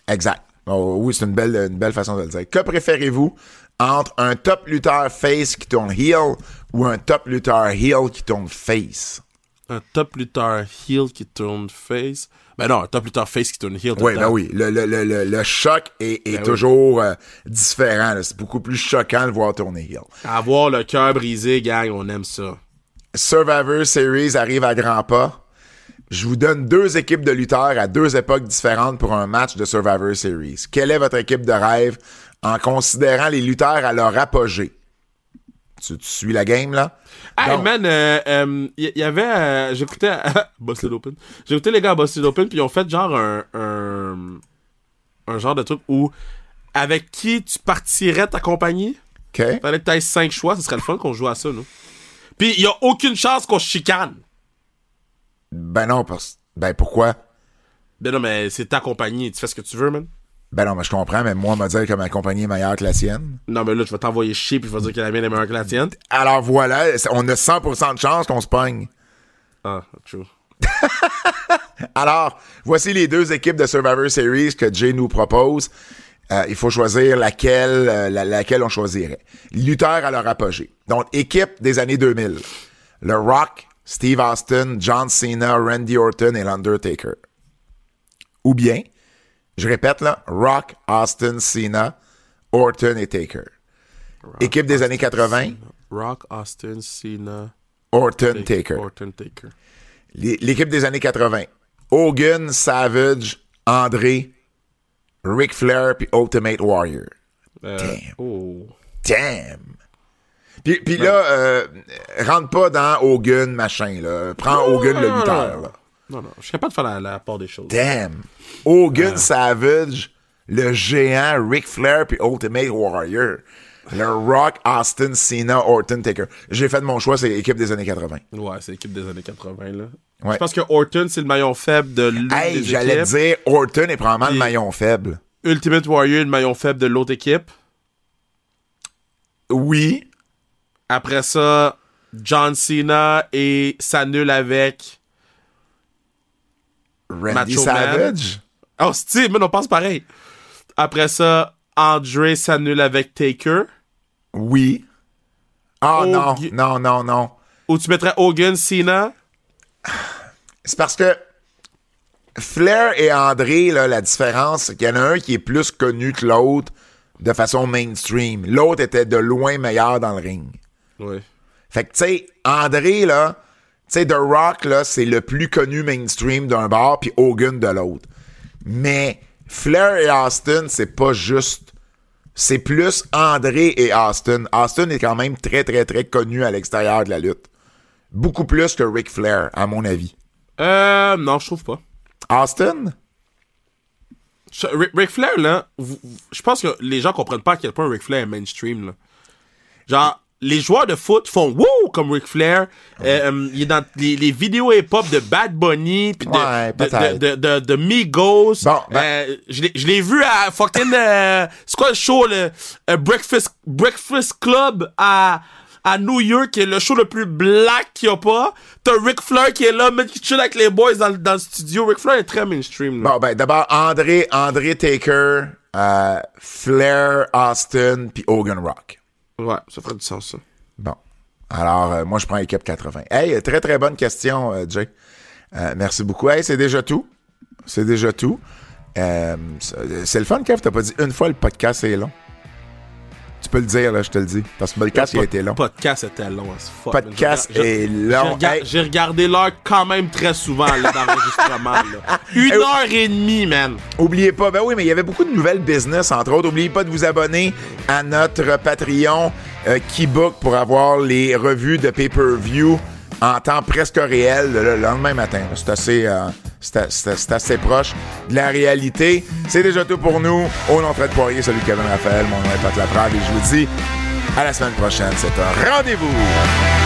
Exact. Oh, oui, c'est une belle, une belle façon de le dire. Que préférez-vous? Entre un top lutteur face qui tourne heel ou un top lutteur heel qui tourne face? Un top lutteur heel qui tourne face. Ben non, un top lutteur face qui tourne heel. Oui, ben oui. Le, le, le, le, choc est, est Ben oui. toujours euh, différent. C'est beaucoup plus choquant de le voir tourner heel. Avoir le cœur brisé, gang, on aime ça. Survivor Series arrive à grands pas. Je vous donne deux équipes de lutteurs à deux époques différentes pour un match de Survivor Series. Quelle est votre équipe de rêve? En considérant les lutteurs à leur apogée? Tu, tu suis la game, là? Hey Donc, man, il euh, euh, y, y avait, euh, j'écoutais Boston Open, j'écoutais les gars à Boston Open puis ils ont fait genre un, un, un genre de truc où avec qui tu partirais ta compagnie, OK. fallait que t'aies cinq choix, ce serait le fun qu'on joue à ça, nous. Puis il y a aucune chance qu'on se chicane. Ben non, parce... Ben pourquoi? Ben non, mais c'est ta compagnie, tu fais ce que tu veux, man. Ben non, mais je comprends, mais moi, me dire que ma compagnie est meilleure que la sienne. Non, mais là, je vais t'envoyer chier puis je vais dire que la mienne est meilleure que la tienne. Alors voilà, on a 100% de chance qu'on se pogne. Ah, true. Alors, voici les deux équipes de Survivor Series que Jay nous propose. Euh, il faut choisir laquelle, euh, la- laquelle on choisirait. Lutteurs à leur apogée. Donc, équipe des années 2000. Le Rock, Steve Austin, John Cena, Randy Orton et l'Undertaker. Ou bien, je répète là, Rock, Austin, Cena, Orton et Taker. équipe des années 80, Rock, Austin, Cena, Orton, Taker. Orton, Taker. L'équipe des années 80. Hogan, Savage, André, Ric Flair puis Ultimate Warrior. Euh, Damn. Oh. Damn! Puis, puis là, euh, rentre pas dans Hogan, machin, là. Prends Hogan, le lutteur, là. Non, non, je suis capable de faire la, la part des choses. Damn! Hogan, Savage, le géant, Ric Flair puis Ultimate Warrior. Le Rock, Austin, Cena, Orton, Taker. J'ai fait mon choix, c'est l'équipe des années 80. Ouais, c'est l'équipe des années 80, là. Ouais. Je pense que Orton, c'est le maillon faible de l'une Hey, des j'allais dire, Orton est probablement le maillon faible. Ultimate Warrior, le maillon faible de l'autre équipe. Oui, Après ça, John Cena et s'annule avec... Randy Macho Savage? Oh, Steve, mais on pense pareil. Après ça, André s'annule avec Taker. Oui. Ah Oh, non, non, non, non. Ou tu mettrais Hogan, Cena? C'est parce que Flair et André, là, la différence, c'est qu'il y en a un qui est plus connu que l'autre de façon mainstream. L'autre était de loin meilleur dans le ring. Ouais. Fait que, tu sais, André, là, tu sais, The Rock, là, c'est le plus connu mainstream d'un bar, puis Hogan de l'autre. Mais Flair et Austin, c'est pas juste c'est plus André et Austin. Austin est quand même très, très, très connu à l'extérieur de la lutte. Beaucoup plus que Ric Flair, à mon avis. Euh, non, je trouve pas. Austin? Je- Ric, Ric Flair, là, je pense que les gens comprennent pas à quel point Ric Flair est mainstream, là. Genre, les joueurs de foot font wouh comme Ric Flair. Euh, euh, il est dans les, les vidéos hip-hop de Bad Bunny, pis de, Ouais, de, de, de, de, Migos. Bon, ben- Euh, je l'ai- je l'ai vu à fucking, euh, c'est quoi le show, le euh, Breakfast, Breakfast Club à, à New York, qui est le show le plus black qu'il y a pas. T'as Ric Flair qui est là, mec, qui chill avec les boys dans, le- dans le studio. Ric Flair est très mainstream, là. Bon, ben, d'abord, André, André Taker, euh, Flair, Austin, puis Hogan Rock. Ouais, ça ferait du sens, ça. Bon. Alors, euh, moi, je prends équipe 80. Hey, très, très bonne question, euh, Jay. Euh, merci beaucoup. Hey, c'est déjà tout. C'est déjà tout. C'est c'est le fun, Kev. T'as pas dit une fois le podcast est long. Tu peux le dire, là, je te le dis. Parce que le podcast, il été long. Podcast était long fuck. Podcast est long. J'ai regardé l'heure quand même très souvent là, dans l'enregistrement. Une heure et demie, man. Oubliez pas, ben oui, mais il y avait beaucoup de nouvelles business, entre autres. Oubliez pas de vous abonner à notre Patreon euh, Keybook pour avoir les revues de pay-per-view en temps presque réel le, le lendemain matin. C'est assez, euh, assez proche de la réalité. C'est déjà tout pour nous. Au nom de Fred Poirier, celui de Kevin Raphaël, mon nom est Pat Laprade et je vous dis à la semaine prochaine. C'est un rendez-vous.